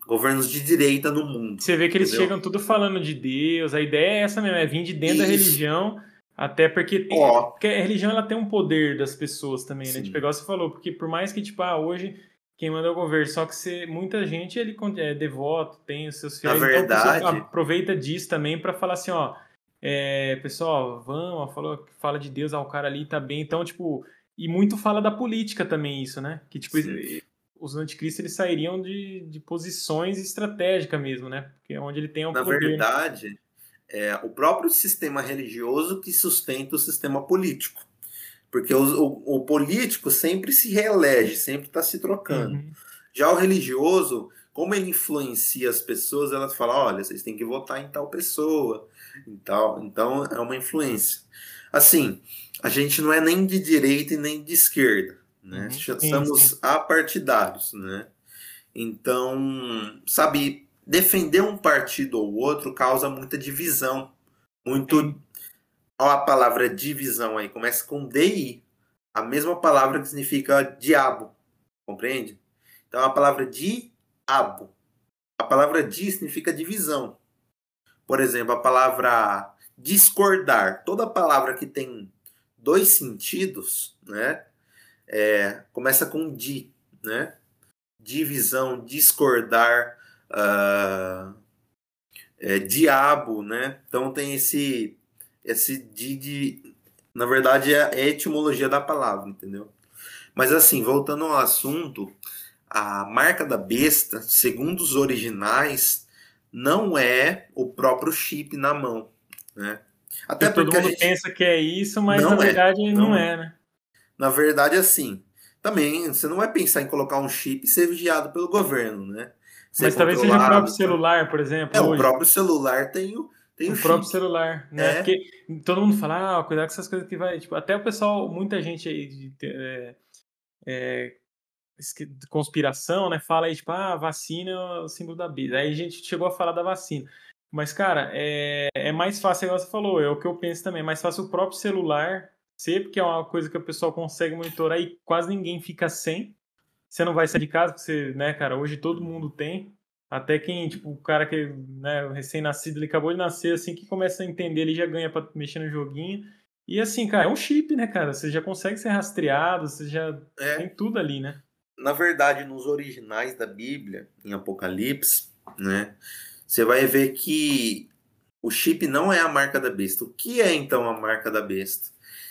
governos de direita no mundo. Você vê que eles Entendeu? chegam tudo falando de Deus. A ideia é essa mesmo, é vir de dentro da Isso. religião. Até porque, Ó. porque a religião ela tem um poder das pessoas também, né? Sim. Tipo, igual você falou, porque por mais que, tipo, ah, hoje quem manda é o governo. Só que você, muita gente ele é devoto, tem os seus fiéis. Na verdade, então, aproveita disso também para falar assim, ó, é, pessoal, vamos, falou, fala de Deus, ah, o cara ali tá bem. Então, tipo, e muito fala da política também isso, né? Que tipo Sim. os anticristos eles sairiam de, de posições estratégicas mesmo, né? Porque é onde ele tem um Na poder. verdade, é o próprio sistema religioso que sustenta o sistema político. Porque o, o, o político sempre se reelege, sempre está se trocando. Uhum. Já o religioso, como ele influencia as pessoas, elas falam: olha, vocês têm que votar em tal pessoa. E tal. Então é uma influência. Assim, a gente não é nem de direita e nem de esquerda. Né? Uhum. Somos apartidários. Né? Então, sabe, defender um partido ou outro causa muita divisão. Muito Olha a palavra divisão aí, começa com DI. A mesma palavra que significa diabo. Compreende? Então a palavra diabo. A palavra di significa divisão. Por exemplo, a palavra discordar. Toda palavra que tem dois sentidos, né? É, começa com di, né? Divisão, discordar, uh, é, diabo, né? Então tem esse esse de, na verdade, é a etimologia da palavra, entendeu? Mas assim, voltando ao assunto, a marca da besta, segundo os originais, não é o próprio chip na mão, né? Até porque todo mundo gente... pensa que é isso, mas na é, verdade não, não é, né? Na verdade, assim, também você não vai pensar em colocar um chip e ser vigiado pelo governo, né? Ser mas talvez seja o próprio celular, por exemplo. É, hoje. o próprio celular tem o, tem o, o próprio celular, né? É. Porque todo mundo fala, ah, cuidado com essas coisas que vai. Tipo, até o pessoal, muita gente aí de, é, é, conspiração, né? Fala aí, tipo, ah, vacina é o símbolo da vida. Aí a gente chegou a falar da vacina. Mas, cara, é, é mais fácil, igual você falou, é o que eu penso também, é mais fácil o próprio celular ser, porque é uma coisa que o pessoal consegue monitorar e quase ninguém fica sem. Você não vai sair de casa, porque você, né, cara, hoje todo mundo tem. Até quem, tipo, o cara que, né, recém-nascido, ele acabou de nascer, assim, que começa a entender, ele já ganha pra mexer no joguinho. E assim, cara, é um chip, né, cara? Você já consegue ser rastreado, você já é. tem tudo ali, né? Na verdade, nos originais da Bíblia, em Apocalipse, né, você vai ver que o chip não é a marca da besta. O que é então a marca da besta?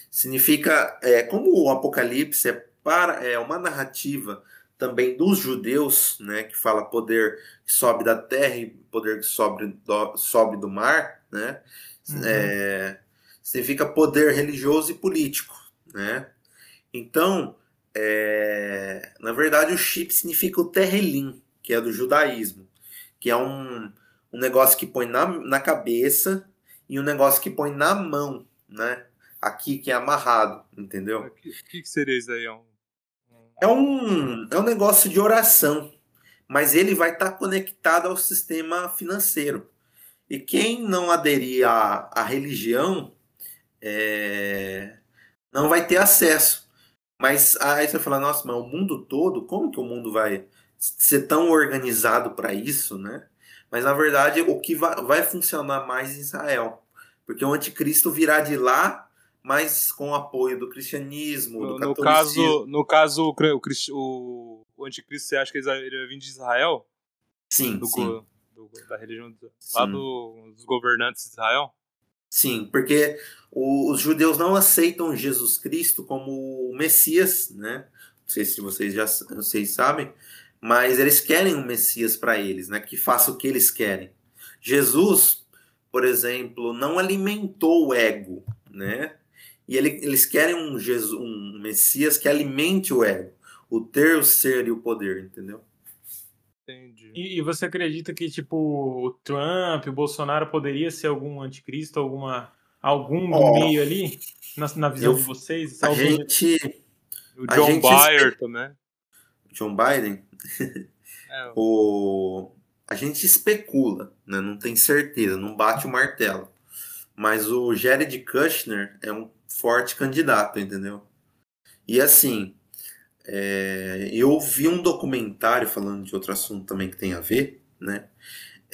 Significa, é, como o Apocalipse é, para, é uma narrativa também dos judeus, né, que fala poder que sobe da terra e poder que sobe do, sobe do mar, né, uhum. é, significa poder religioso e político, né. Então, é, na verdade, o chip significa o terrelim, que é do judaísmo, que é um, um negócio que põe na, na cabeça e um negócio que põe na mão, né, aqui que é amarrado, entendeu? O que, que, seria isso aí? É um é um, é um negócio de oração, mas ele vai estar tá conectado ao sistema financeiro. E quem não aderir à, à religião é, não vai ter acesso. Mas aí você vai falar, nossa, mas o mundo todo, como que o mundo vai ser tão organizado para isso, né? Mas na verdade, o que vai, vai funcionar mais em Israel. Porque o anticristo virá de lá mas com o apoio do cristianismo, no, do no caso, no caso o, o, anticristo, você acha que ele vai vir de Israel? Sim, do, sim. Do, da religião lá do, dos governantes de Israel? Sim, porque os judeus não aceitam Jesus Cristo como o Messias, né? Não sei se vocês já vocês sabem, mas eles querem um Messias para eles, né? Que faça o que eles querem. Jesus, por exemplo, não alimentou o ego, né? E ele, eles querem um, Jesus, um Messias que alimente o ego, o ter, o ser e o poder, entendeu? Entendi. E, e você acredita que, tipo, o Trump, o Bolsonaro poderia ser algum anticristo, alguma, algum oh, meio ali, na, na visão eu, de vocês? A gente... O John Biden também. John Biden? É. o... A gente especula, né? não tem certeza, não bate o martelo. Mas o Jared Kushner é um forte candidato, entendeu? E assim, é, eu vi um documentário falando de outro assunto também que tem a ver, né?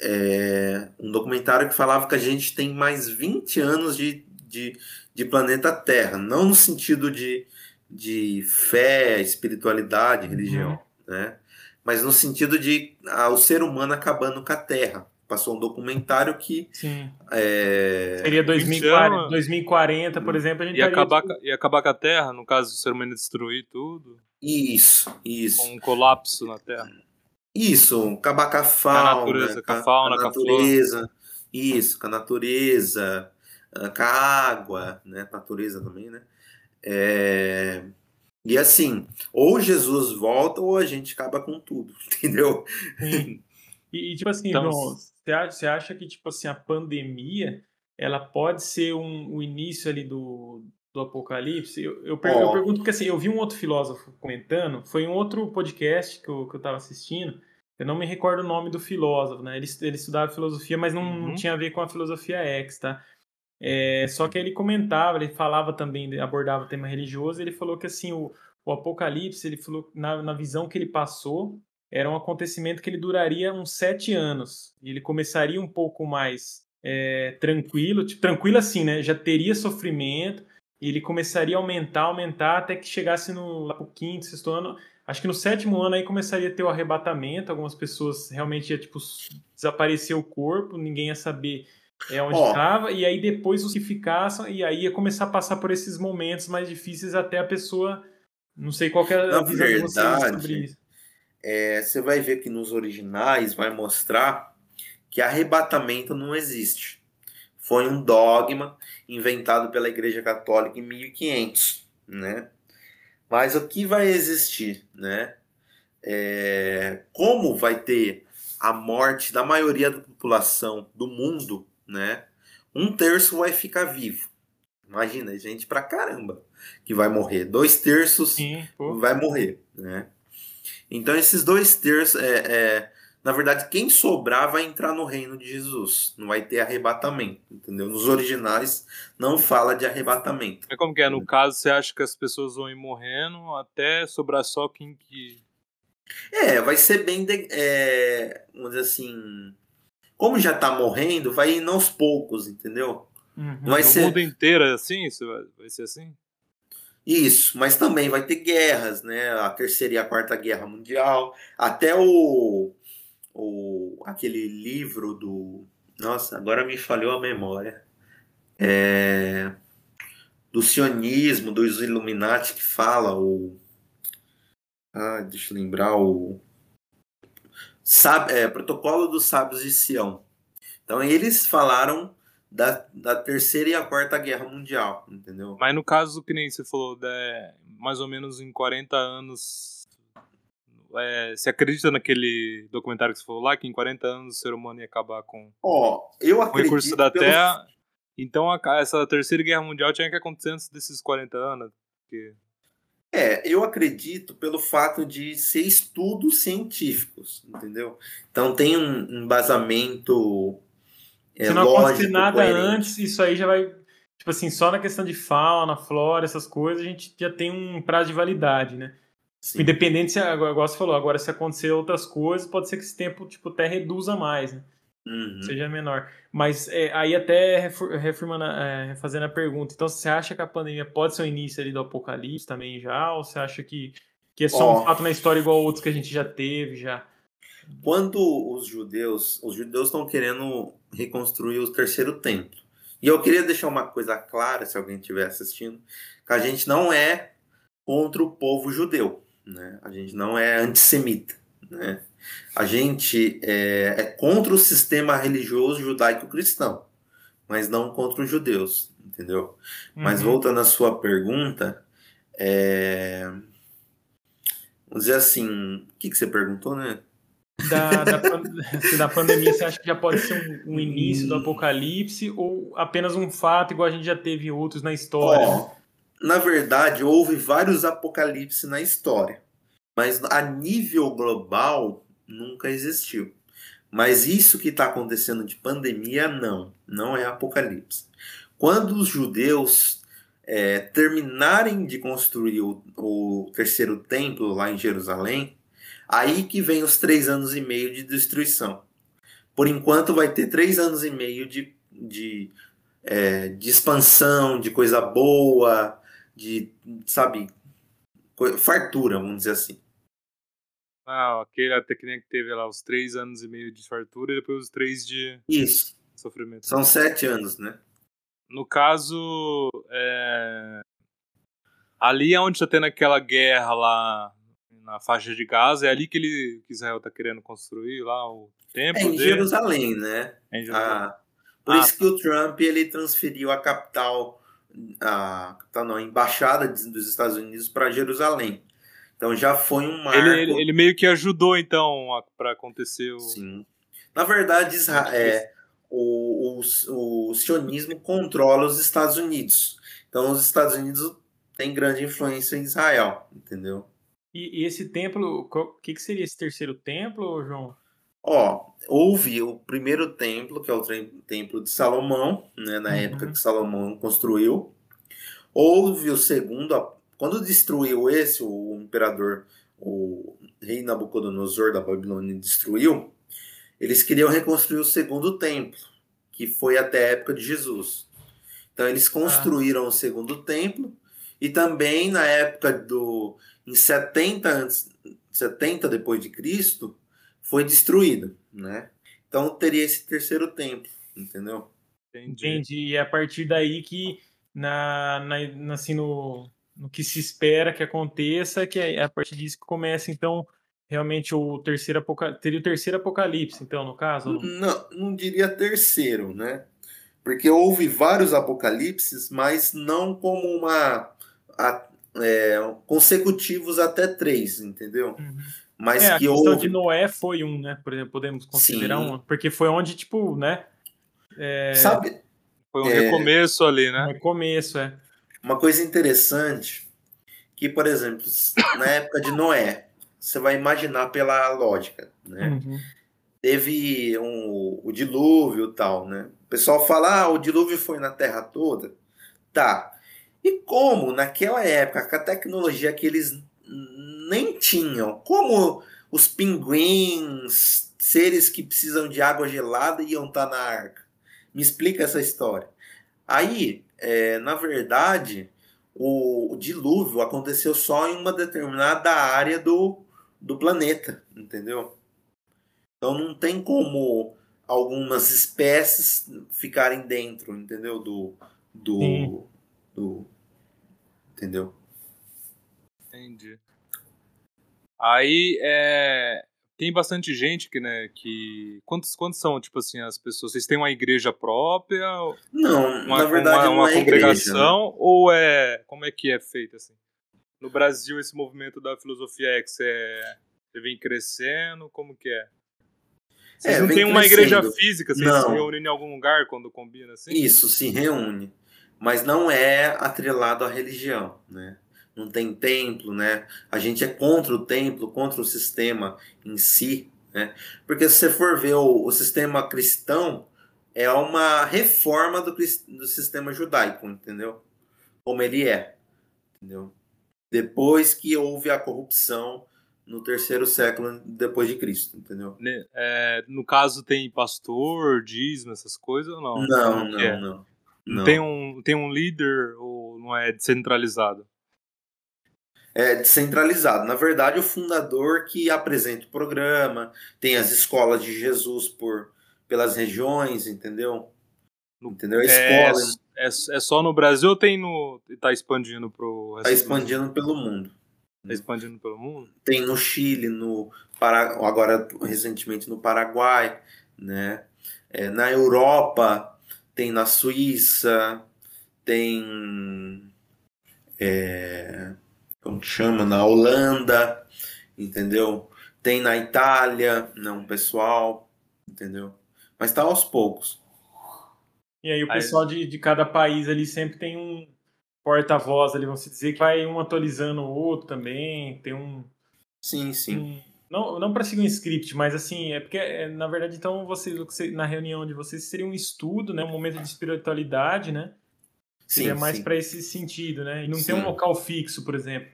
É, um documentário que falava que a gente tem mais 20 anos de, de, de planeta Terra, não no sentido de, de fé, espiritualidade, religião, uhum. né? mas no sentido de ah, o ser humano acabando com a Terra. Passou um documentário que. Sim. É... Seria 2040, 2040, por exemplo, a gente E acabar, estaria, com- e acabar com a Terra, no caso, o ser humano destruir tudo, Isso, isso. com um colapso na Terra. Isso, acabar com a fauna, natureza, com a fauna, com a flor. natureza. Isso, com a natureza, ah, com a água, né? Natureza também, né? É, E assim, ou Jesus volta ou a gente acaba com tudo, entendeu? Sim. E, e, tipo assim, Então, João, você acha, que tipo assim, a pandemia ela pode ser um, o início ali do, do apocalipse? Eu, eu, per- Ó. eu pergunto porque assim, eu vi um outro filósofo comentando, foi em um outro podcast que eu, que eu tava assistindo, eu não me recordo o nome do filósofo, né? Ele, ele estudava filosofia, mas não, não Uhum. tinha a ver com a filosofia X, tá? É, só que ele comentava, ele falava também, abordava o tema religioso, ele falou que assim, o, o Apocalipse, ele falou, na, na visão que ele passou, era um acontecimento que ele duraria uns sete anos. Ele começaria um pouco mais é, tranquilo, tipo, tranquilo assim, né? Já teria sofrimento, e ele começaria a aumentar, aumentar, até que chegasse no lá pro quinto, sexto ano. Acho que no sétimo ano aí começaria a ter o arrebatamento, algumas pessoas realmente ia, tipo, desaparecer o corpo, ninguém ia saber é onde estava, e aí depois os que ficassem, e aí ia começar a passar por esses momentos mais difíceis até a pessoa. Não sei qual que é a Na visão de vocês verdade, sobre isso. É, você vai ver que nos originais vai mostrar que arrebatamento não existe. Foi um dogma inventado pela Igreja Católica em 1500, né? Mas o que vai existir, né? É, como vai ter a morte da maioria da população do mundo, né? Um terço vai ficar vivo. Imagina, gente pra caramba que vai morrer. Dois terços Sim, vai morrer, né? Então esses dois terços, é, é, na verdade, quem sobrar vai entrar no reino de Jesus. Não vai ter arrebatamento, entendeu? Nos originais não fala de arrebatamento. É como que é? No caso, você acha que as pessoas vão ir morrendo até sobrar só quem que. É, vai ser bem, de- é, vamos dizer assim, como já tá morrendo, vai indo aos poucos, entendeu? Uhum. Vai no ser mundo inteiro é assim? Isso vai, vai ser assim? Isso, mas também vai ter guerras, né? A terceira e a quarta guerra mundial, até o, o aquele livro do, nossa, agora me falhou a memória, é, do sionismo, dos Illuminati que fala o, ah, deixa eu lembrar o, sabe, é, protocolo dos sábios de Sião. Então eles falaram da, da terceira e a quarta guerra mundial, entendeu? Mas no caso, que nem você falou, é, mais ou menos em 40 anos. É, você acredita naquele documentário que você falou lá, que em 40 anos o ser humano ia acabar com eu o recurso da Terra? Então a- essa terceira guerra mundial tinha que acontecer antes desses 40 anos. Porque... É, eu acredito pelo fato de ser estudos científicos, entendeu? Então tem um embasamento é, Se não lógico, acontecer nada coerente. antes, isso aí já vai. Tipo assim, só na questão de fauna, flora, essas coisas, a gente já tem um prazo de validade, né? Sim. Independente se, agora, igual você falou, agora se acontecer outras coisas, pode ser que esse tempo, tipo, até reduza mais, né? Uhum. Seja menor. Mas é, aí até a- é, refazendo a pergunta, então você acha que a pandemia pode ser o início ali do apocalipse também já? Ou você acha que, que é só Ó. um fato na história igual outros que a gente já teve já? Quando os judeus, os judeus estão querendo reconstruir o terceiro templo. E eu queria deixar uma coisa clara, se alguém estiver assistindo, que a gente não é contra o povo judeu, né? A gente não é antissemita, né? A gente é, é contra o sistema religioso judaico-cristão, mas não contra os judeus, entendeu? Mas Uhum. voltando à sua pergunta, é... vamos dizer assim, o que, que você perguntou, né? Da, da, da pandemia, você acha que já pode ser um, um início do apocalipse ou apenas um fato, igual a gente já teve outros na história? Ó, na verdade, houve vários apocalipses na história, mas a nível global nunca existiu. Mas isso que está acontecendo de pandemia, não, não é apocalipse. Quando os judeus é, terminarem de construir o, o terceiro templo lá em Jerusalém, aí que vem os três anos e meio de destruição. Por enquanto vai ter três anos e meio de, de é, de expansão, de coisa boa, de, sabe, fartura, vamos dizer assim. Ah, aquele até que nem que teve lá os três anos e meio de fartura e depois os três de Isso. sofrimento. São sete anos, né? No caso, é... ali é onde tá tendo aquela guerra lá na faixa de Gaza, é ali que ele que Israel tá querendo construir lá o templo É em dele. Jerusalém, né? É em Jerusalém. Ah, por Ah. isso que o Trump ele transferiu a capital, a, capital não, a embaixada dos Estados Unidos para Jerusalém. Então já foi um marco. Ele, ele, ele meio que ajudou, então, a- pra acontecer o. Sim. Na verdade, Isra- é, o, o, o sionismo controla os Estados Unidos. Então, os Estados Unidos têm grande influência em Israel, entendeu? E, e esse templo, o que, que seria esse terceiro templo, João? Ó, houve o primeiro templo, que é o templo de Salomão, né, na Uhum. época que Salomão construiu. Houve o segundo, quando destruiu esse, o imperador, o rei Nabucodonosor da Babilônia destruiu, eles queriam reconstruir o segundo templo, que foi até a época de Jesus. Então eles construíram o segundo templo e também na época do em 70 antes 70 depois de Cristo, foi destruída, né? Então teria esse terceiro templo, entendeu? Entendi. Entendi. E é a partir daí que, na, na- assim, no, no que se espera que aconteça, que é a partir disso que começa, então, realmente o terceiro apoca... teria o terceiro apocalipse, então, no caso? Não, não diria terceiro, né? Porque houve vários apocalipses, mas não como uma a- é, consecutivos até três, entendeu? Uhum. Mas É, a que questão houve de Noé foi um, né? Por exemplo, podemos considerar Sim. um, porque foi onde, tipo, né? É, Sabe, Foi um É. recomeço ali, né? no começo, é. uma coisa interessante que, por exemplo, na época de Noé, você vai imaginar pela lógica, né? Uhum. teve um, o dilúvio e tal, né? O pessoal fala, ah, o dilúvio foi na Terra toda. Tá. E como naquela época, com a tecnologia que eles nem tinham, como os pinguins, seres que precisam de água gelada, iam estar na arca? Me explica essa história. Aí, é, na verdade, o, dilúvio aconteceu só em uma determinada área do, do planeta, entendeu? Então não tem como algumas espécies ficarem dentro, entendeu? Do. Do. Do entendeu? Entendi. Aí é. Tem bastante gente que, né, que... Quantos, quantos são, tipo assim, as pessoas? Vocês têm uma igreja própria? Não, Uma, na verdade uma, não uma é igreja. né? congregação? Ou é... Como é que é feito, assim? No Brasil, esse movimento da filosofia X é... Ele vem crescendo? Como que é? Vocês É, não têm uma igreja física? Vocês se Não. reúnem em algum lugar quando combina, assim? Isso, se reúne. Mas não é atrelado à religião, né? Não tem templo, né? A gente é contra o templo, contra o sistema em si, né? Porque se você for ver o, o sistema cristão, é uma reforma do, do sistema judaico, entendeu? Como ele é, entendeu? Depois que houve a corrupção no terceiro século depois de Cristo, entendeu? É, no caso, tem pastor, dízimo, essas coisas ou não? Não, não, que é? não. Não. Tem, um, tem um líder ou não é descentralizado? É descentralizado. Na verdade, o fundador que apresenta o programa, tem as escolas de Jesus por pelas regiões, entendeu? Entendeu? A É, escola é, é só no Brasil ou tem no. tá expandindo pro do expandindo pelo mundo. Tá expandindo pelo mundo? Tem no Chile, no Para... agora recentemente no Paraguai, né? É, na Europa, tem na Suíça, tem é, como que chama? Na Holanda, entendeu? Tem na Itália, não, pessoal, entendeu? Mas tá aos poucos. E aí o Aí- pessoal de, de cada país ali sempre tem um porta-voz ali, vamos se dizer, que vai um atualizando o outro também, tem um... Sim, sim. um- não não para seguir um script, mas assim, é porque, é, na verdade, então, vocês, que na reunião de vocês, seria um estudo, né, um momento de espiritualidade, né? Seria Sim, mais sim. para esse sentido, né? E não Sim. tem um local fixo, por exemplo.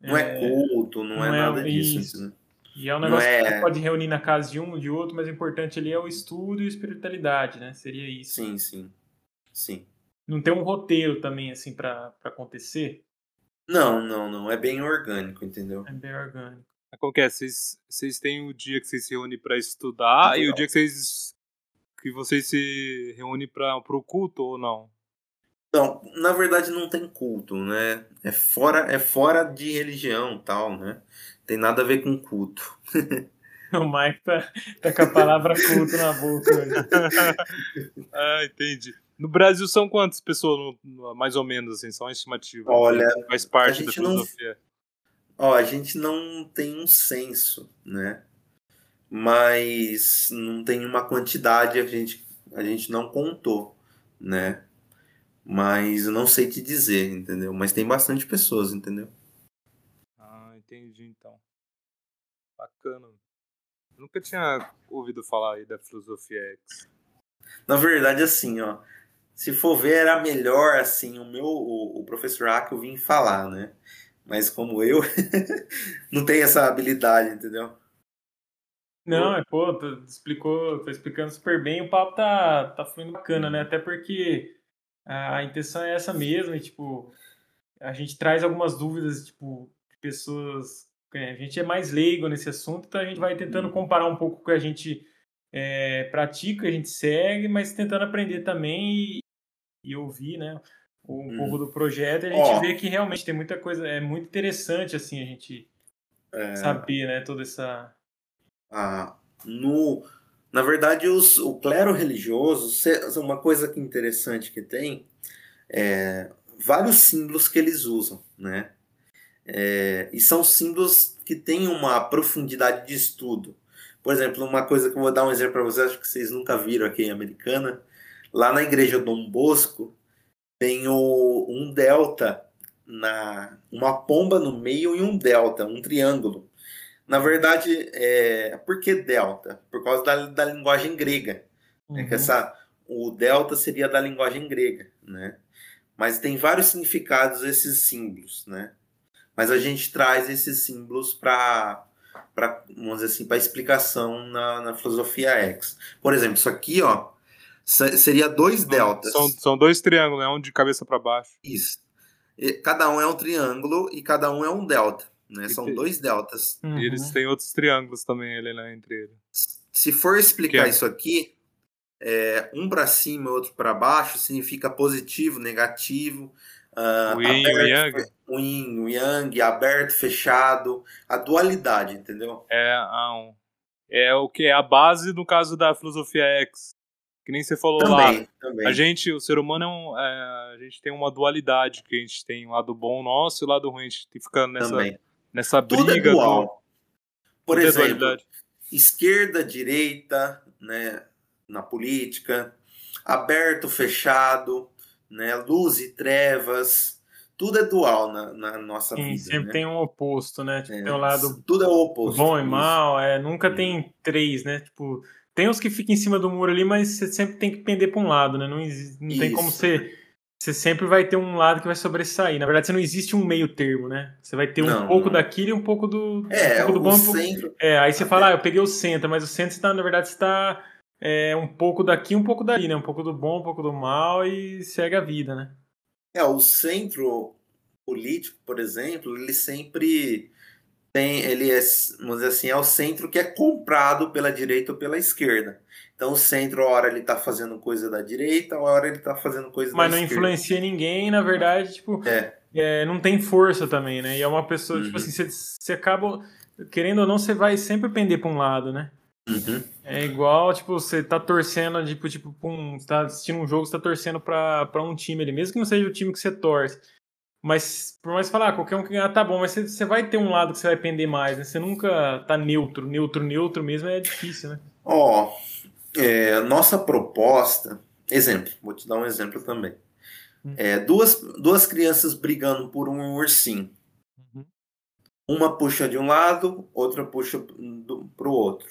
Não é culto, não, é, não é nada disso. isso. entendeu? E é um negócio que é- você pode reunir na casa de um, de outro, mas o importante ali é o estudo e a espiritualidade, né? Seria isso. Sim, sim. Sim. Não tem um roteiro também, assim, para acontecer. Não, não, não. É bem orgânico, entendeu? É bem orgânico. Como que é? Vocês, vocês têm o dia que vocês se reúnem para estudar Ah, e o legal. dia que vocês que vocês se reúnem para o culto ou não? Então, na verdade não tem culto, né? É fora, é fora de religião tal, né? Tem nada a ver com culto. O Mike tá, tá com a palavra culto na boca. ah, entendi. No Brasil são quantas pessoas, mais ou menos, assim, só uma estimativa? Olha, faz parte da gente não- filosofia. Ó, a gente não tem um censo, né? Mas não tem uma quantidade, a gente, a gente não contou, né? Mas eu não sei te dizer, entendeu? Mas tem bastante pessoas, entendeu? Ah, entendi então. Bacana. Eu nunca tinha ouvido falar aí da filosofia X. Na verdade, assim, ó. Se for ver, era melhor, assim, o meu, o, o professor Akel vir falar, né? Mas como eu, não tenho essa habilidade, entendeu? Não, é, pô, tu explicou, tá explicando super bem. O papo tá, tá fluindo bacana, né? Até porque a intenção é essa mesmo, e, tipo, a gente traz algumas dúvidas, tipo, de pessoas. é, A gente é mais leigo nesse assunto, então a gente vai tentando comparar um pouco com o que a gente é, pratica, a gente segue, mas tentando aprender também e, e ouvir, né? Um Hum. pouco do projeto, e a gente Ó. vê que realmente tem muita coisa, é muito interessante, assim, a gente É, saber, né? Toda essa. a- no, na verdade, os, o clero religioso, uma coisa que interessante que tem, é vários símbolos que eles usam, né? É, e são símbolos que têm uma profundidade de estudo. Por exemplo, uma coisa que eu vou dar um exemplo para vocês, acho que vocês nunca viram aqui em Americana, lá na igreja Dom Bosco tem o, um delta na uma pomba no meio e um delta, um triângulo. Na verdade, é, por que delta? Por causa da, da linguagem grega. É que Uhum. essa, o delta seria da linguagem grega, né? Mas tem vários significados esses símbolos, né? Mas a gente traz esses símbolos para, para vamos dizer assim, para explicação na, na filosofia X. Por exemplo, isso aqui, ó, seria dois deltas. São, são dois triângulos, né? Um de cabeça para baixo. Isso. E cada um é um triângulo e cada um é um delta, né? São Entendi. dois deltas. Uhum. E eles têm outros triângulos também ali, né? Entre eles. Se for explicar é? isso aqui, é, um para cima e outro para baixo significa positivo, negativo, ah, O yin e o aberto, o yin, o yang, aberto, fechado, a dualidade, entendeu? É, é o que é a base no caso da filosofia X. Que nem você falou lá. Também, também. A gente, o ser humano é um, é, a gente tem uma dualidade, que a gente tem o lado bom nosso e o lado ruim. A gente fica nessa, também. nessa Tudo é briga do, dual. Por tudo é exemplo, dualidade. esquerda, direita, né, na política, aberto, fechado, né, luz e trevas, tudo é dual na, na nossa Sim, vida. sempre né? tem um oposto, né? Tipo, É, tem o lado tudo é o oposto. bom e mal, é, nunca Hum. tem três, né? Tipo, tem os que ficam em cima do muro ali, mas você sempre tem que pender pra um lado, né? Não, não tem como você. Você sempre vai ter um lado que vai sobressair. Na verdade, você não existe um meio termo, né? Você vai ter um Não, pouco não. daquilo e um pouco do, É, um pouco do bom centro. É, aí você fala, ah, eu peguei o centro, mas o centro está, na verdade, está é, um pouco daqui, um pouco dali, né? Um pouco do bom, um pouco do mal e segue a vida, né? É, o centro político, por exemplo, ele sempre tem, ele é, vamos dizer assim, é o centro que é comprado pela direita ou pela esquerda. Então o centro, a hora ele tá fazendo coisa da direita, a hora ele tá fazendo coisa Mas da não esquerda. influencia ninguém, na verdade, tipo, É. é, não tem força também, né? E é uma pessoa, tipo Uhum. assim, você, você acaba, querendo ou não, você vai sempre pender pra um lado, né? Uhum. É igual, tipo, você tá torcendo, tipo, tipo, pra um, você tá assistindo um jogo, você tá torcendo pra, pra um time ali, mesmo que não seja o time que você torce. Mas, por mais falar, ah, qualquer um que ganhar tá bom, mas você, você vai ter um lado que você vai pender mais, né? Você nunca tá neutro, neutro, neutro mesmo é difícil, né? Ó, é, nossa proposta, exemplo, vou te dar um exemplo também. Hum. É, duas, duas crianças brigando por um ursinho. Uhum. Uma puxa de um lado, outra puxa do, pro outro.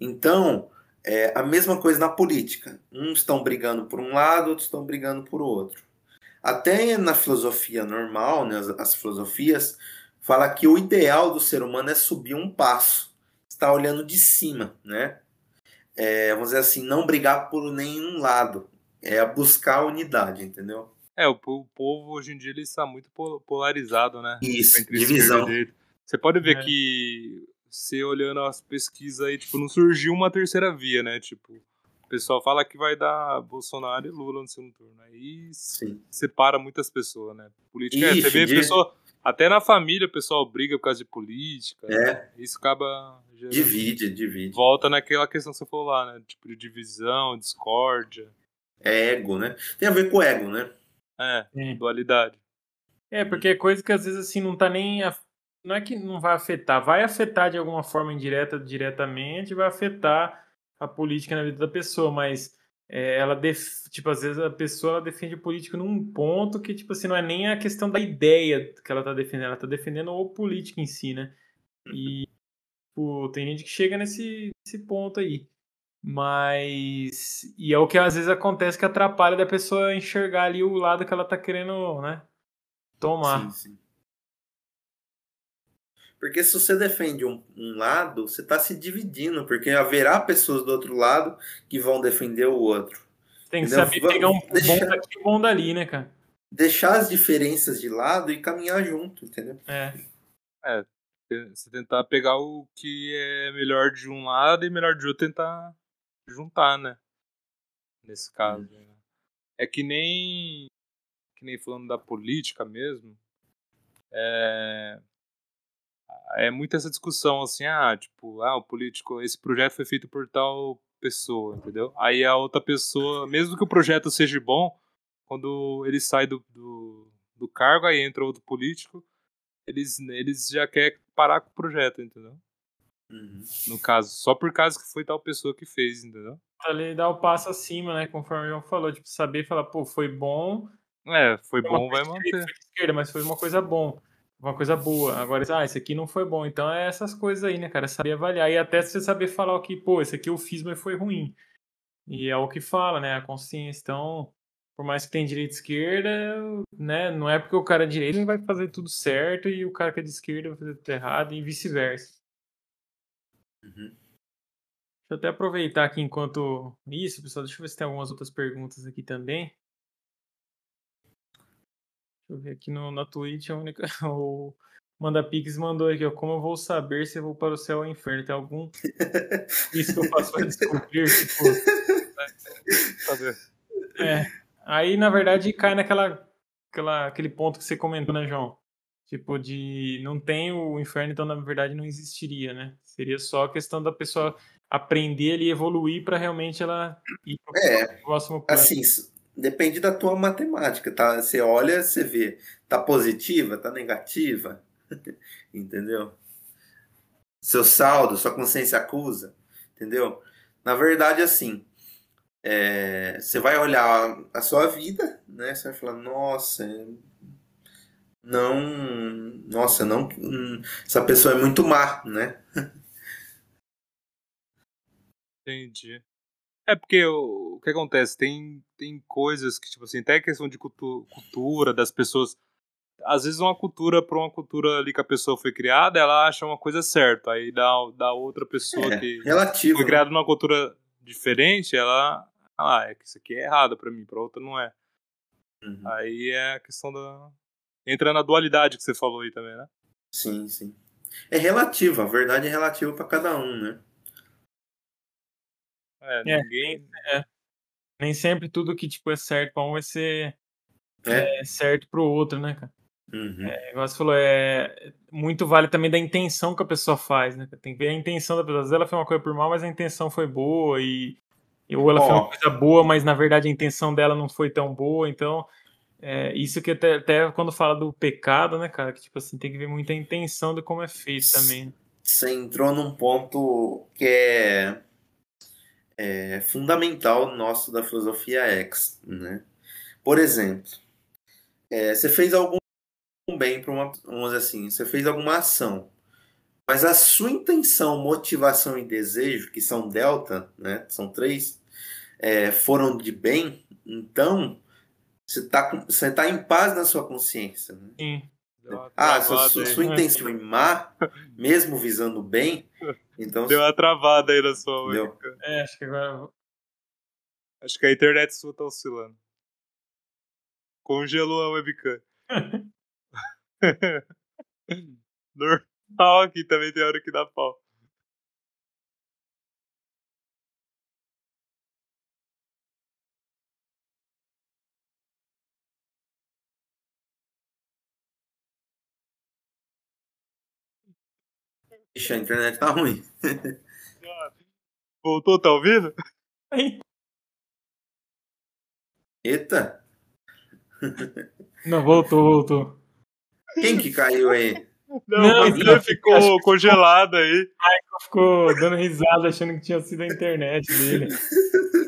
Então, é a mesma coisa na política. Uns estão brigando por um lado, outros estão brigando por outro. Até na filosofia normal, né, as, as filosofias, fala que o ideal do ser humano é subir um passo. Está olhando de cima, né? É, vamos dizer assim, não brigar por nenhum lado. É buscar a unidade, entendeu? É, o, o povo hoje em dia ele está muito pol- polarizado, né? Isso, Entre divisão. Você pode ver É. que você olhando as pesquisas aí, tipo, não surgiu uma terceira via, né? Tipo, pessoal fala que vai dar Bolsonaro e Lula no segundo turno. Aí Sim. separa muitas pessoas, né? Política, é, Ixi, você vê de- pessoa, até na família o pessoal briga por causa de política. É. Isso acaba gerando- Divide, divide. volta naquela questão que você falou lá, né? Tipo de divisão, discórdia. É ego, né? Tem a ver com ego, né? É, Sim. dualidade. É, porque é coisa que às vezes assim não tá nem. af- Não é que não vai afetar, vai afetar de alguma forma indireta, diretamente, vai afetar a política na vida da pessoa, mas é, ela def... tipo, às vezes a pessoa defende política num ponto que, tipo assim, não é nem a questão da ideia que ela tá defendendo, ela tá defendendo o político em si, né? E tipo, tem gente que chega nesse, nesse ponto aí. Mas. E é o que às vezes acontece que atrapalha da pessoa enxergar ali o lado que ela tá querendo, né? Tomar. Sim, sim. Porque se você defende um, um lado, você está se dividindo, porque haverá pessoas do outro lado que vão defender o outro. Tem que Entendeu? saber Vamos pegar um bom deixar- daqui e um bom dali, né, cara? Deixar as diferenças de lado e caminhar junto, entendeu? É. Você tentar pegar o que é melhor de um lado e melhor de outro tentar juntar, né? Nesse caso. né? É que nem. Que nem falando da política mesmo. É. É muito essa discussão assim, ah, tipo, ah, o político, esse projeto foi feito por tal pessoa, entendeu? Aí a outra pessoa, mesmo que o projeto seja bom, quando ele sai do, do, do cargo, aí entra outro político, eles, eles já querem parar com o projeto, entendeu? Uhum. No caso, só por causa que foi tal pessoa que fez, entendeu? Ali dá o passo acima, né? Conforme o João falou, tipo, saber falar, pô, foi bom. É, foi Foi bom, vai manter. foi esquerda, mas foi uma coisa bom. Uma coisa boa. Agora, ah, esse aqui não foi bom. Então é essas coisas aí, né, cara? Saber avaliar. E até você saber falar o que, pô, esse aqui eu fiz, mas foi ruim. E é o que fala, né? A consciência. Então, por mais que tenha direita e esquerda, né? Não é porque o cara é direito vai fazer tudo certo e o cara que é de esquerda vai fazer tudo errado e vice-versa. Uhum. Deixa eu até aproveitar aqui enquanto isso, pessoal. Deixa eu ver se tem algumas outras perguntas aqui também. Deixa eu ver aqui no, na Twitch. A única, o Manda Pix mandou aqui, ó. Como eu vou saber se eu vou para o céu ou inferno? Tem algum isso que eu faço para descobrir? Tipo, é. Aí, na verdade, cai naquela aquela, aquele ponto que você comentou, né, João? Tipo, de não tem o inferno, então na verdade não existiria, né? Seria só a questão da pessoa aprender ali, evoluir para realmente ela ir pro É, próximo plano. Assim, depende da tua matemática, tá? Você olha, você vê, tá positiva, tá negativa, entendeu? Seu saldo, sua consciência acusa, entendeu? Na verdade, assim, é, você vai olhar a sua vida, né? Você vai falar, nossa, não, nossa, não, hum, essa pessoa é muito má, né? Entendi. É porque o, o que acontece? Tem, tem coisas que, tipo assim, até questão de cultu cultura, das pessoas. Às vezes uma cultura, para uma cultura ali que a pessoa foi criada, ela acha uma coisa certa. Aí da, da outra pessoa É, que relativo. foi né? criada numa cultura diferente, ela. Ah, é que isso aqui é errado pra mim, pra outra não é. Uhum. Aí é a questão da. Entra na dualidade que você falou aí também, né? Sim, sim. É relativo, a verdade é relativa para cada um, né? É, É. ninguém. Nem sempre tudo que tipo, é certo para um vai ser É. é, certo pro outro, né, cara? Uhum. É, igual você falou, é, muito vale também da intenção que a pessoa faz, né? Tem que ver a intenção da pessoa. Às vezes ela fez uma coisa por mal, mas a intenção foi boa e ou ela fez Ó. uma coisa boa, mas na verdade a intenção dela não foi tão boa, então é, isso que até, até quando fala do pecado, né, cara, que tipo assim, tem que ver muita intenção de como é feito também. né? Você entrou num ponto que é, é fundamental nosso da filosofia X, né? Por exemplo, é, você fez algum bem para uma, vamos dizer assim, você fez alguma ação, mas a sua intenção, motivação e desejo, que são delta, né? São três, é, foram de bem, então você está você tá em paz na sua consciência, né? Sim. Ah, sua, sua, sua intenção é má, mesmo visando bem, então Deu uma travada aí na sua Deu. webcam. É, acho que agora. Acho que a internet sua tá oscilando. Congelou a webcam. Nor- Ah, aqui também tem hora que dá pau. Ixi, a internet tá ruim. Voltou, tá ouvindo? Eita! Não, voltou, voltou. Quem que caiu aí? Não, Não, você então, ficou acho que- congelado aí. Ficou dando risada achando que tinha sido a internet dele.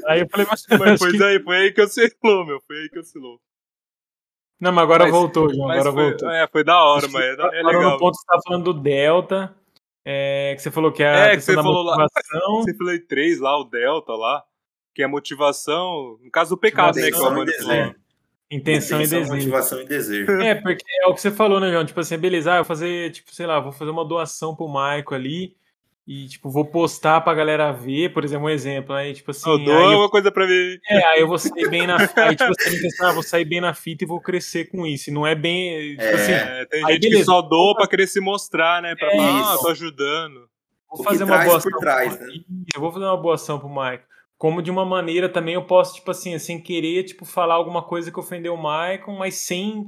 Aí eu falei, mas, que- aí, foi aí que oscilou, meu. Foi aí que oscilou. Não, mas agora Mas- voltou, João. Agora foi, voltou. é, foi da hora, mas é, da- é legal. no ponto você tá falando do Delta, é, que você falou que é a É, que você da falou lá. motivação. Você falou três lá, o Delta lá, que é motivação, no caso do pecado, né, que a Intenção e falou. Intenção e desejo. motivação e desejo. É, porque é o que você falou, né, João? Tipo assim, beleza, ah, eu vou fazer, tipo, sei lá, vou fazer uma doação pro Maico ali e, tipo, vou postar pra galera ver, por exemplo, um exemplo, aí, tipo assim, Eu aí dou eu, uma coisa pra mim. é, aí eu vou sair bem na fita, aí, tipo assim, pensar, ah, vou sair bem na fita e vou crescer com isso. E não é bem, tipo É. assim, É, tem Aí, gente que beleza. só doa pra querer se mostrar, né? Pra É falar, ah, tô ajudando. vou que fazer uma boa ação trás, né? Eu vou fazer uma boa ação pro Maico. Como de uma maneira também eu posso, tipo assim, sem querer, tipo, falar alguma coisa que ofendeu o Maicon, mas sem,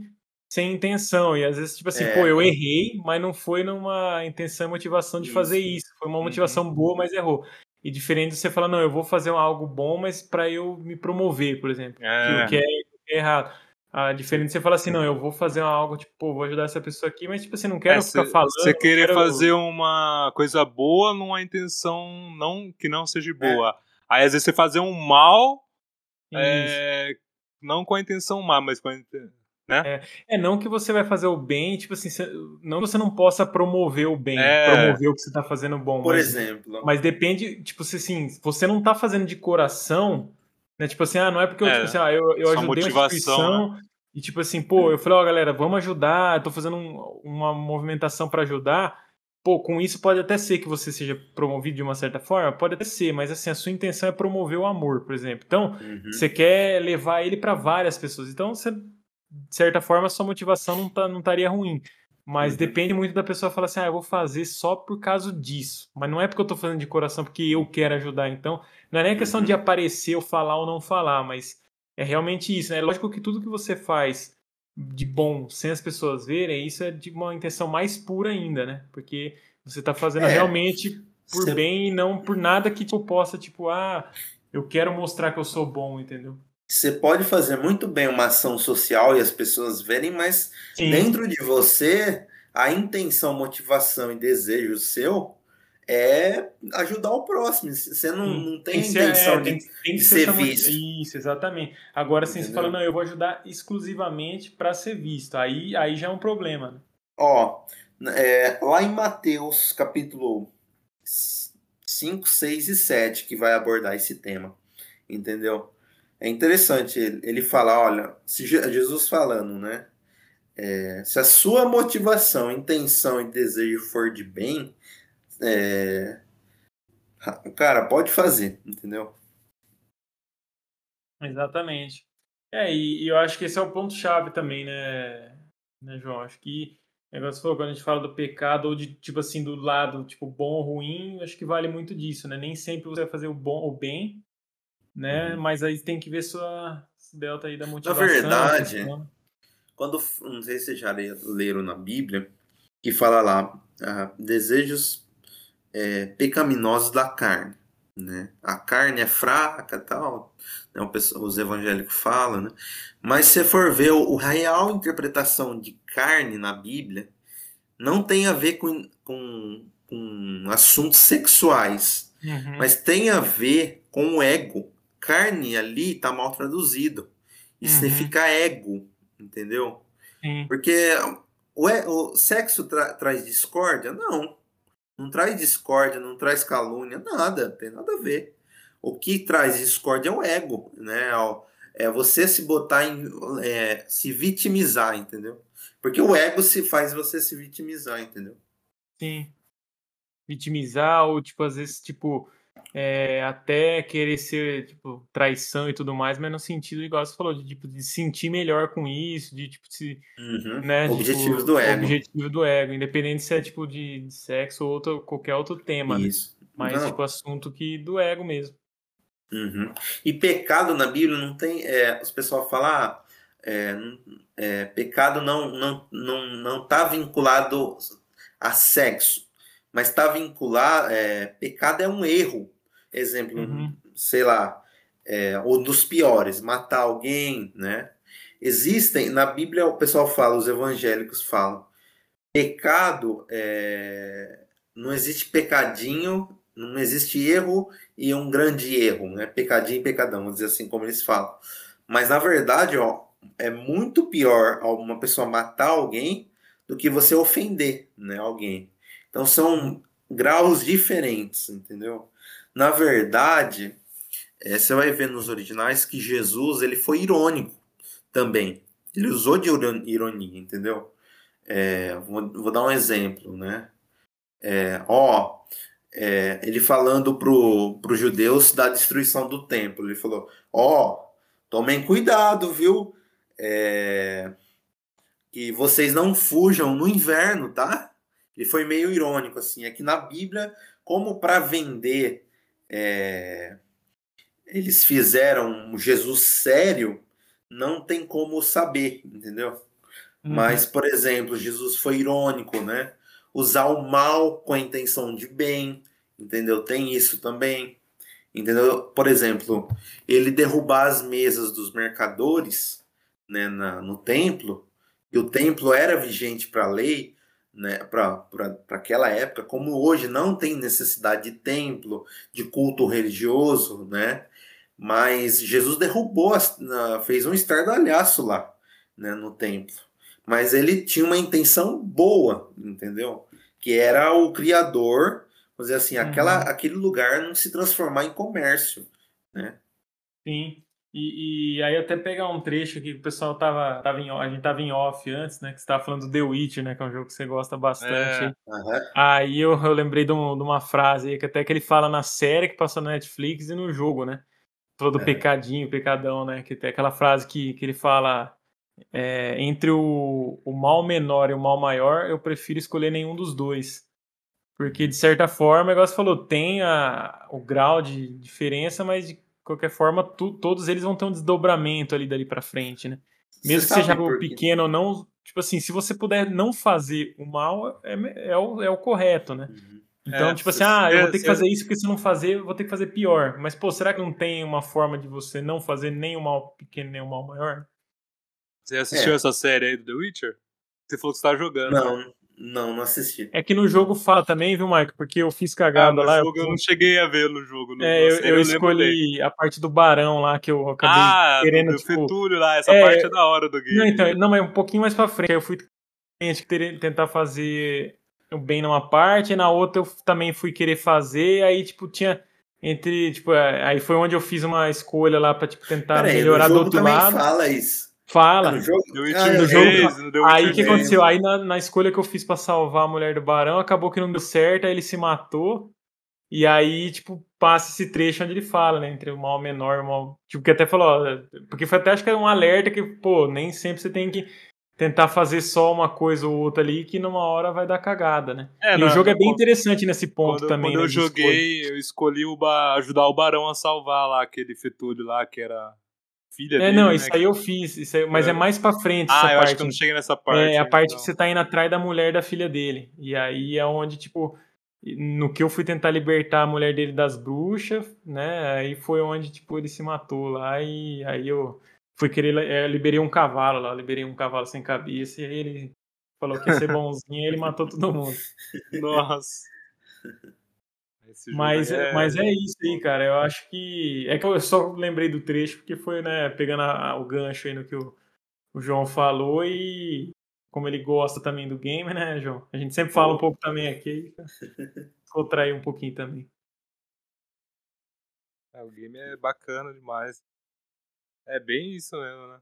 sem intenção. E às vezes, tipo assim, É. pô, eu errei, mas não foi numa intenção e motivação de fazer Isso. isso. Foi uma motivação boa, mas errou. E diferente de você falar, não, eu vou fazer algo bom, mas pra eu me promover, por exemplo. É. Que, é, que é errado. A diferente de você falar assim, não, eu vou fazer algo, tipo, pô, vou ajudar essa pessoa aqui, mas, tipo assim, não quero É, ficar cê- falando. Você querer quero- fazer uma coisa boa numa intenção não, que não seja boa. Aí às vezes você fazer um mal, Isso. é, não com a intenção má, mas com a intenção. É, não que você vai fazer o bem, tipo assim, cê- não que você não possa promover o bem, É. promover o que você tá fazendo bom, Por mas, exemplo, mas depende, tipo assim, assim, você não tá fazendo de coração, né, tipo assim, ah, não é porque eu, É, tipo assim, ah, eu, eu ajudei uma motivação, instituição e tipo assim, pô, eu falei, ó, galera, vamos ajudar, eu tô fazendo um- uma movimentação pra ajudar, pô, com isso pode até ser que você seja promovido de uma certa forma, pode até ser, mas assim, a sua intenção é promover o amor, por exemplo, então, Uhum. você quer levar ele para várias pessoas. Então, você, de certa forma, sua motivação não, tá, não estaria ruim. Mas Uhum. depende muito da pessoa falar assim: ah, eu vou fazer só por causa disso. Mas não é porque eu tô fazendo de coração, porque eu quero ajudar. Então, não é nem questão de Uhum. aparecer ou falar ou não falar, mas é realmente isso. Né? É lógico que tudo que você faz de bom sem as pessoas verem, isso é de uma intenção mais pura ainda, né? Porque você tá fazendo É. realmente por Cê- bem e não por nada que tipo, possa, tipo, ah, eu quero mostrar que eu sou bom, entendeu? Você pode fazer muito bem uma ação social e as pessoas verem, mas Sim. dentro de você, a intenção, motivação e desejo seu é ajudar o próximo. Você não, não tem, ser- intenção é, de. tem, tem de ser ser visto. Isso, exatamente. Agora sim, você fala, não, eu vou ajudar exclusivamente para ser visto. Aí, aí já é um problema. né? Ó, é, lá em Mateus, capítulo 5, 6 e 7, que vai abordar esse tema. Entendeu? É interessante ele, falar, olha, Jesus falando, né? é, se a sua motivação, intenção e desejo for de bem, é, cara, pode fazer, entendeu? Exatamente. É, e, e eu acho que esse é o ponto-chave também, né, né, João? Acho que negócio falou, quando a gente fala do pecado, ou de, tipo assim, do lado, tipo, bom ou ruim, acho que vale muito disso, né? Nem sempre você vai fazer o bom ou bem, né? Uhum. Mas aí tem que ver sua delta aí da motivação. verdade, questão. Quando, não sei se vocês já le- leram na Bíblia, que fala lá, ah, desejos é, pecaminosos da carne, né? A carne é fraca tal, né? Pessoal- os evangélicos falam, né? Mas se você for ver o, o real interpretação de carne na Bíblia, não tem a ver com, com, com assuntos sexuais, Uhum. mas tem a ver com o ego. Carne ali está mal traduzido. E Uhum. significa ego, entendeu? Sim. Porque o, o sexo tra- traz discórdia? Não. Não traz discórdia, não traz calúnia, nada. Tem nada a ver. O que traz discórdia é o ego, né? É É você se botar em. é, se vitimizar, entendeu? Porque o ego se faz você se vitimizar, entendeu? Sim. Vitimizar, ou tipo, às vezes, tipo, é, até querer ser, tipo, traição e tudo mais, mas no sentido, igual você falou, de, tipo, de sentir melhor com isso, de, tipo, se... Uhum. Né, Objetivos tipo, do ego. Objetivo do ego, independente se é, tipo, de, de sexo ou outro, qualquer outro tema, né? Isso. Mas, Não. tipo, assunto que do ego mesmo. Uhum. E pecado na Bíblia não tem. É, os pessoal falam, ah, é, é, pecado não não não não está vinculado a sexo, mas está vinculado. É, pecado é um erro. Exemplo, Uhum. sei lá, é, ou dos piores, matar alguém, né? Existem na Bíblia o pessoal fala, os evangélicos falam, pecado é, não existe pecadinho, não existe erro e um grande erro, né? Pecadinho e pecadão, vamos dizer assim como eles falam. Mas na verdade, ó, é muito pior uma pessoa matar alguém do que você ofender, né, alguém. Então são graus diferentes, entendeu? Na verdade, é, você vai ver nos originais que Jesus ele foi irônico também. Ele usou de iron- ironia, entendeu? É, vou, vou dar um exemplo, né? É, ó, é, ele falando pro, pro judeus da destruição do templo. Ele falou: Ó, tomem cuidado, viu? É, que vocês não fujam no inverno, tá? Ele foi meio irônico, assim. É que na Bíblia, como para vender, é, eles fizeram um Jesus sério, não tem como saber, entendeu? Uhum. Mas, por exemplo, Jesus foi irônico, né? Usar o mal com a intenção de bem, entendeu? Tem isso também, entendeu? Por exemplo, ele derrubar as mesas dos mercadores, né, na, no templo, e o templo era vigente para a lei, né, para aquela época, como hoje não tem necessidade de templo, de culto religioso, né? Mas Jesus derrubou, fez um estardalhaço lá, né, no templo. Mas ele tinha uma intenção boa, entendeu? Que era o criador, vamos dizer assim, aquela, Uhum. aquele lugar não se transformar em comércio, né? Sim. E, e aí até pegar um trecho aqui que o pessoal tava, tava em, a gente tava em off antes, né? Que você tava falando do The Witcher, né? Que é um jogo que você gosta bastante. É. aí. Eu, eu lembrei de, um- de uma frase aí que até que ele fala na série que passou na Netflix e no jogo, né? Todo É. pecadinho, pecadão, né? Que tem aquela frase que, que ele fala é, entre o, o mal menor e o mal maior, eu prefiro escolher nenhum dos dois. Porque, de certa forma, igual você falou, tem a, o grau de diferença, mas de qualquer forma, tu- todos eles vão ter um desdobramento ali dali pra frente, né? Mesmo Você que seja algo pequeno ou não, tipo assim, se você puder não fazer o mal, é, é, o, é o correto, né? Uhum. Então, É, tipo assim, ah, eu vou ter que fazer isso, porque se não fazer, eu vou ter que fazer pior. Mas, pô, será que não tem uma forma de você não fazer nem o mal pequeno, nem o mal maior? Você assistiu É. essa série aí do The Witcher? Você falou que você tá jogando. né? Não, não, assisti. É que no jogo fala também, viu, Michael? Porque eu fiz Ah, cagada no lá. eu jogo eu não cheguei a ver no jogo. No, É, na eu, eu bem. escolhi a parte do barão lá que eu acabei Ah, querendo, do, do tipo. Fetúlio lá, essa é, parte é da hora do game. Não, então, não, mas um pouquinho mais pra frente. Aí eu fui tentar fazer o bem numa parte, e na outra eu também fui querer fazer, aí, tipo, tinha. Entre, tipo, é, aí foi onde eu fiz uma escolha lá pra, tipo, tentar Peraí, melhorar no do jogo outro também lado. fala isso. Fala. No jogo, Ah, Witcher eu- no jogo- 3, no The Aí o que 3. aconteceu? Aí na, na escolha que eu fiz pra salvar a mulher do barão, acabou que não deu certo, aí ele se matou. E aí, tipo, passa esse trecho onde ele fala, né? Entre o mal menor e o mal. Tipo, que até falou, ó, porque foi até acho que era um alerta que, pô, nem sempre você tem que tentar fazer só uma coisa ou outra ali, que numa hora vai dar cagada, né? É, e na- o jogo é bem quando- interessante nesse ponto Quando, também. quando né, eu de escolha. joguei, eu escolhi o ba- ajudar o Barão a salvar lá aquele Fetúlio lá, que era filha É, dele. não, né, isso aí eu fiz, isso aí- mas é, É. mais pra frente Ah, essa eu parte. acho que eu não cheguei nessa parte. É a parte então. que você tá indo atrás da mulher da filha dele. E aí é onde, tipo, no que eu fui tentar libertar a mulher dele das bruxas, né? Aí foi onde, tipo, ele se matou lá e aí eu fui querer, é, liberei um cavalo lá, liberei um cavalo sem cabeça e aí ele falou que ia ser bonzinho e ele matou todo mundo. Nossa. Mas, aí mas é isso aí, cara. Eu acho que. É que eu só lembrei do trecho porque foi, né, pegando a- a- o gancho aí no que o, o João falou e como ele gosta também do game, né, João? A gente sempre fala um pouco também aqui. Contrair um pouquinho também. É, o game é bacana demais. É bem isso mesmo, né?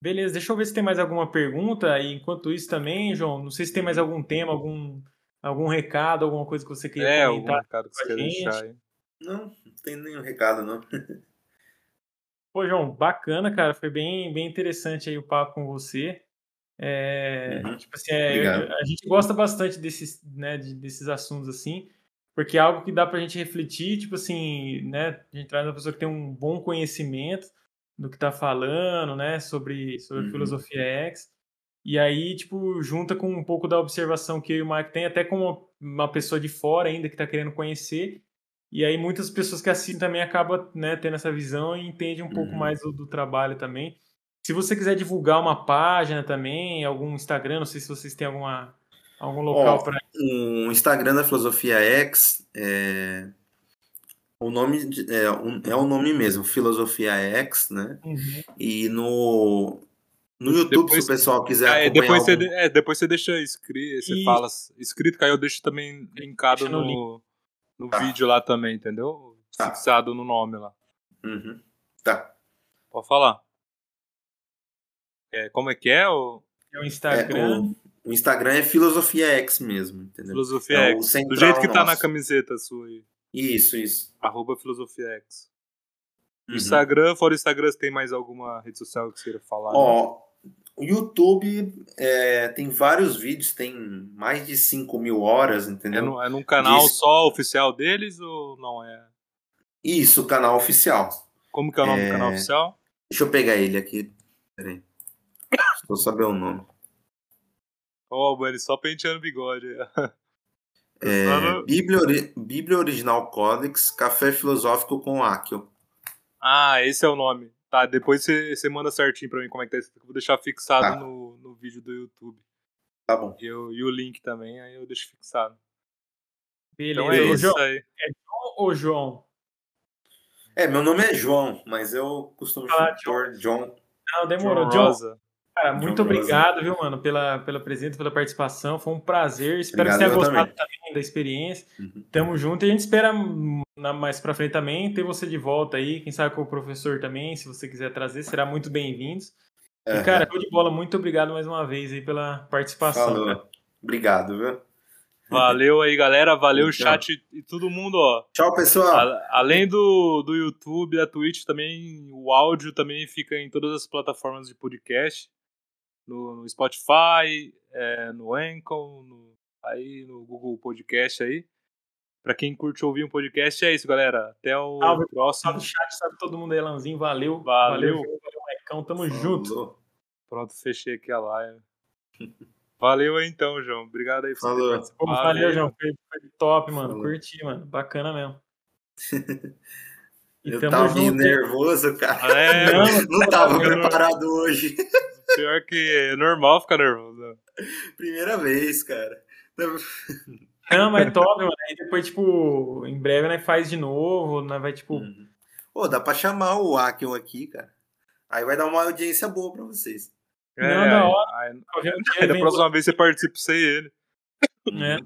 Beleza, deixa eu ver se tem mais alguma pergunta. E enquanto isso também, João, não sei se tem mais algum tema, algum algum recado, alguma coisa que você queria É, algum comentar? recado que você com a quer gente. deixar aí. Não, não tem nenhum recado, não. Pô, João, bacana, cara. Foi bem, bem interessante aí o papo com você. É, Uhum. tipo assim, é, Obrigado. a gente gosta bastante desses, né, de- desses assuntos assim, porque é algo que dá pra gente refletir, tipo assim, né? A gente traz uma pessoa que tem um bom conhecimento do que tá falando, né, sobre, sobre Uhum. a filosofia X. E aí, tipo, junta com um pouco da observação que eu e o Mike tem, até com uma, uma pessoa de fora ainda que tá querendo conhecer. E aí muitas pessoas que assistem também acabam né, tendo essa visão e entendem um pouco Uhum. mais do, do trabalho também. Se você quiser divulgar uma página também, algum Instagram, não sei se vocês têm alguma, algum local para. O Instagram da Filosofia X é. O nome é, um- é o nome mesmo, Filosofia X, né? E no, no YouTube, Depois- se o pessoal quiser É, acompanhar depois, você, algum- é, depois você deixa escrito, você Isso. fala escrito, que aí eu deixo também linkado Deixa no no, no Tá. vídeo lá também, entendeu? Tá. Fixado no nome lá. Uhum. Tá. Pode falar. É, como é que é o É o É, Instagram. o, o Instagram é Filosofia X mesmo, entendeu? Filosofia É X? Do jeito que tá na nosso. camiseta sua aí. Isso, isso. Arroba Filosofia X. Uhum. Instagram, fora o Instagram, você tem mais alguma rede social que você queira falar? né? O YouTube é, tem vários vídeos, tem mais de 5 mil horas, é, entendeu? no- é num canal Isso. só oficial deles ou não é? Isso, canal oficial. Como que é o nome É. do canal oficial? Deixa eu pegar ele aqui. Peraí. Eu saber o nome. Ó, oh, ele só penteando o bigode. É, no- Bíblia, Ori- Bíblia Original Codex, Café Filosófico com Akio. Ah, esse é o nome. Tá, depois você, manda certinho pra mim como é que tá. Eu vou deixar fixado Tá. no, no vídeo do YouTube. Tá bom. E, eu- e o link também, aí eu deixo fixado. Beleza. Então é Ô, isso João, aí. ô, João. É, meu nome é João, mas eu costumo Ah, pôr John. Não, demorou. João John, Rosa. Cara, muito obrigado, viu, mano, pela, pela presença, pela participação. Foi um prazer. Espero Obrigado, que você tenha gostado também. também da experiência. Uhum. Tamo junto e a gente espera na- mais pra frente também ter você de volta aí. Quem sabe com o professor também, se você quiser trazer, será muito bem-vindo. E, Aham. cara, show de bola, muito obrigado mais uma vez aí pela participação. Falou. cara. Obrigado, viu? Valeu aí, galera. Valeu o Então. chat e todo mundo, ó. Tchau, pessoal. A- Além do, do YouTube, da Twitch, também o áudio também fica em todas as plataformas de podcast. No, no Spotify, é, no Anchor, no, aí no Google Podcast aí. Pra quem curte ouvir um podcast, é isso, galera. Até o Salve, próximo. Salve chat, sabe todo mundo aí, Lanzinho. Valeu. Valeu. Valeu, Maicão. Tamo junto. Falou. Pronto, fechei aqui a live. Valeu aí então, João. Obrigado aí por você ter Falou. Pô, participado. valeu, aí. João. Foi, foi top, mano. Falou. Curti, mano. Bacana mesmo. E Eu tava meio junto. nervoso, cara. É, Não, Não tava preparado hoje. Pior que é normal ficar nervoso. né? Primeira vez, cara. Não, mas top, mano. Aí depois, tipo, em breve, né, faz de novo, né, vai, tipo... Uhum. Pô, dá pra chamar o Akio aqui, cara. Aí vai dar uma audiência boa pra vocês. É, Não, da aí- hora. aí- dia aí da próxima vez você participa sem ele. né?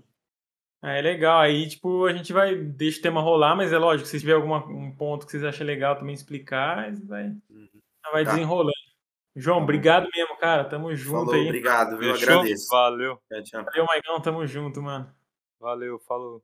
Aí é legal, aí, tipo, a gente vai, deixa o tema rolar, mas é lógico, se tiver algum um ponto que vocês achem legal também explicar, aí vai, Uhum. vai Tá. desenrolando. João, obrigado mesmo, cara, tamo junto Falou, aí. obrigado, viu? Fechou? Agradeço. Valeu. Valeu, Maicão, tamo junto, mano. Valeu, falou.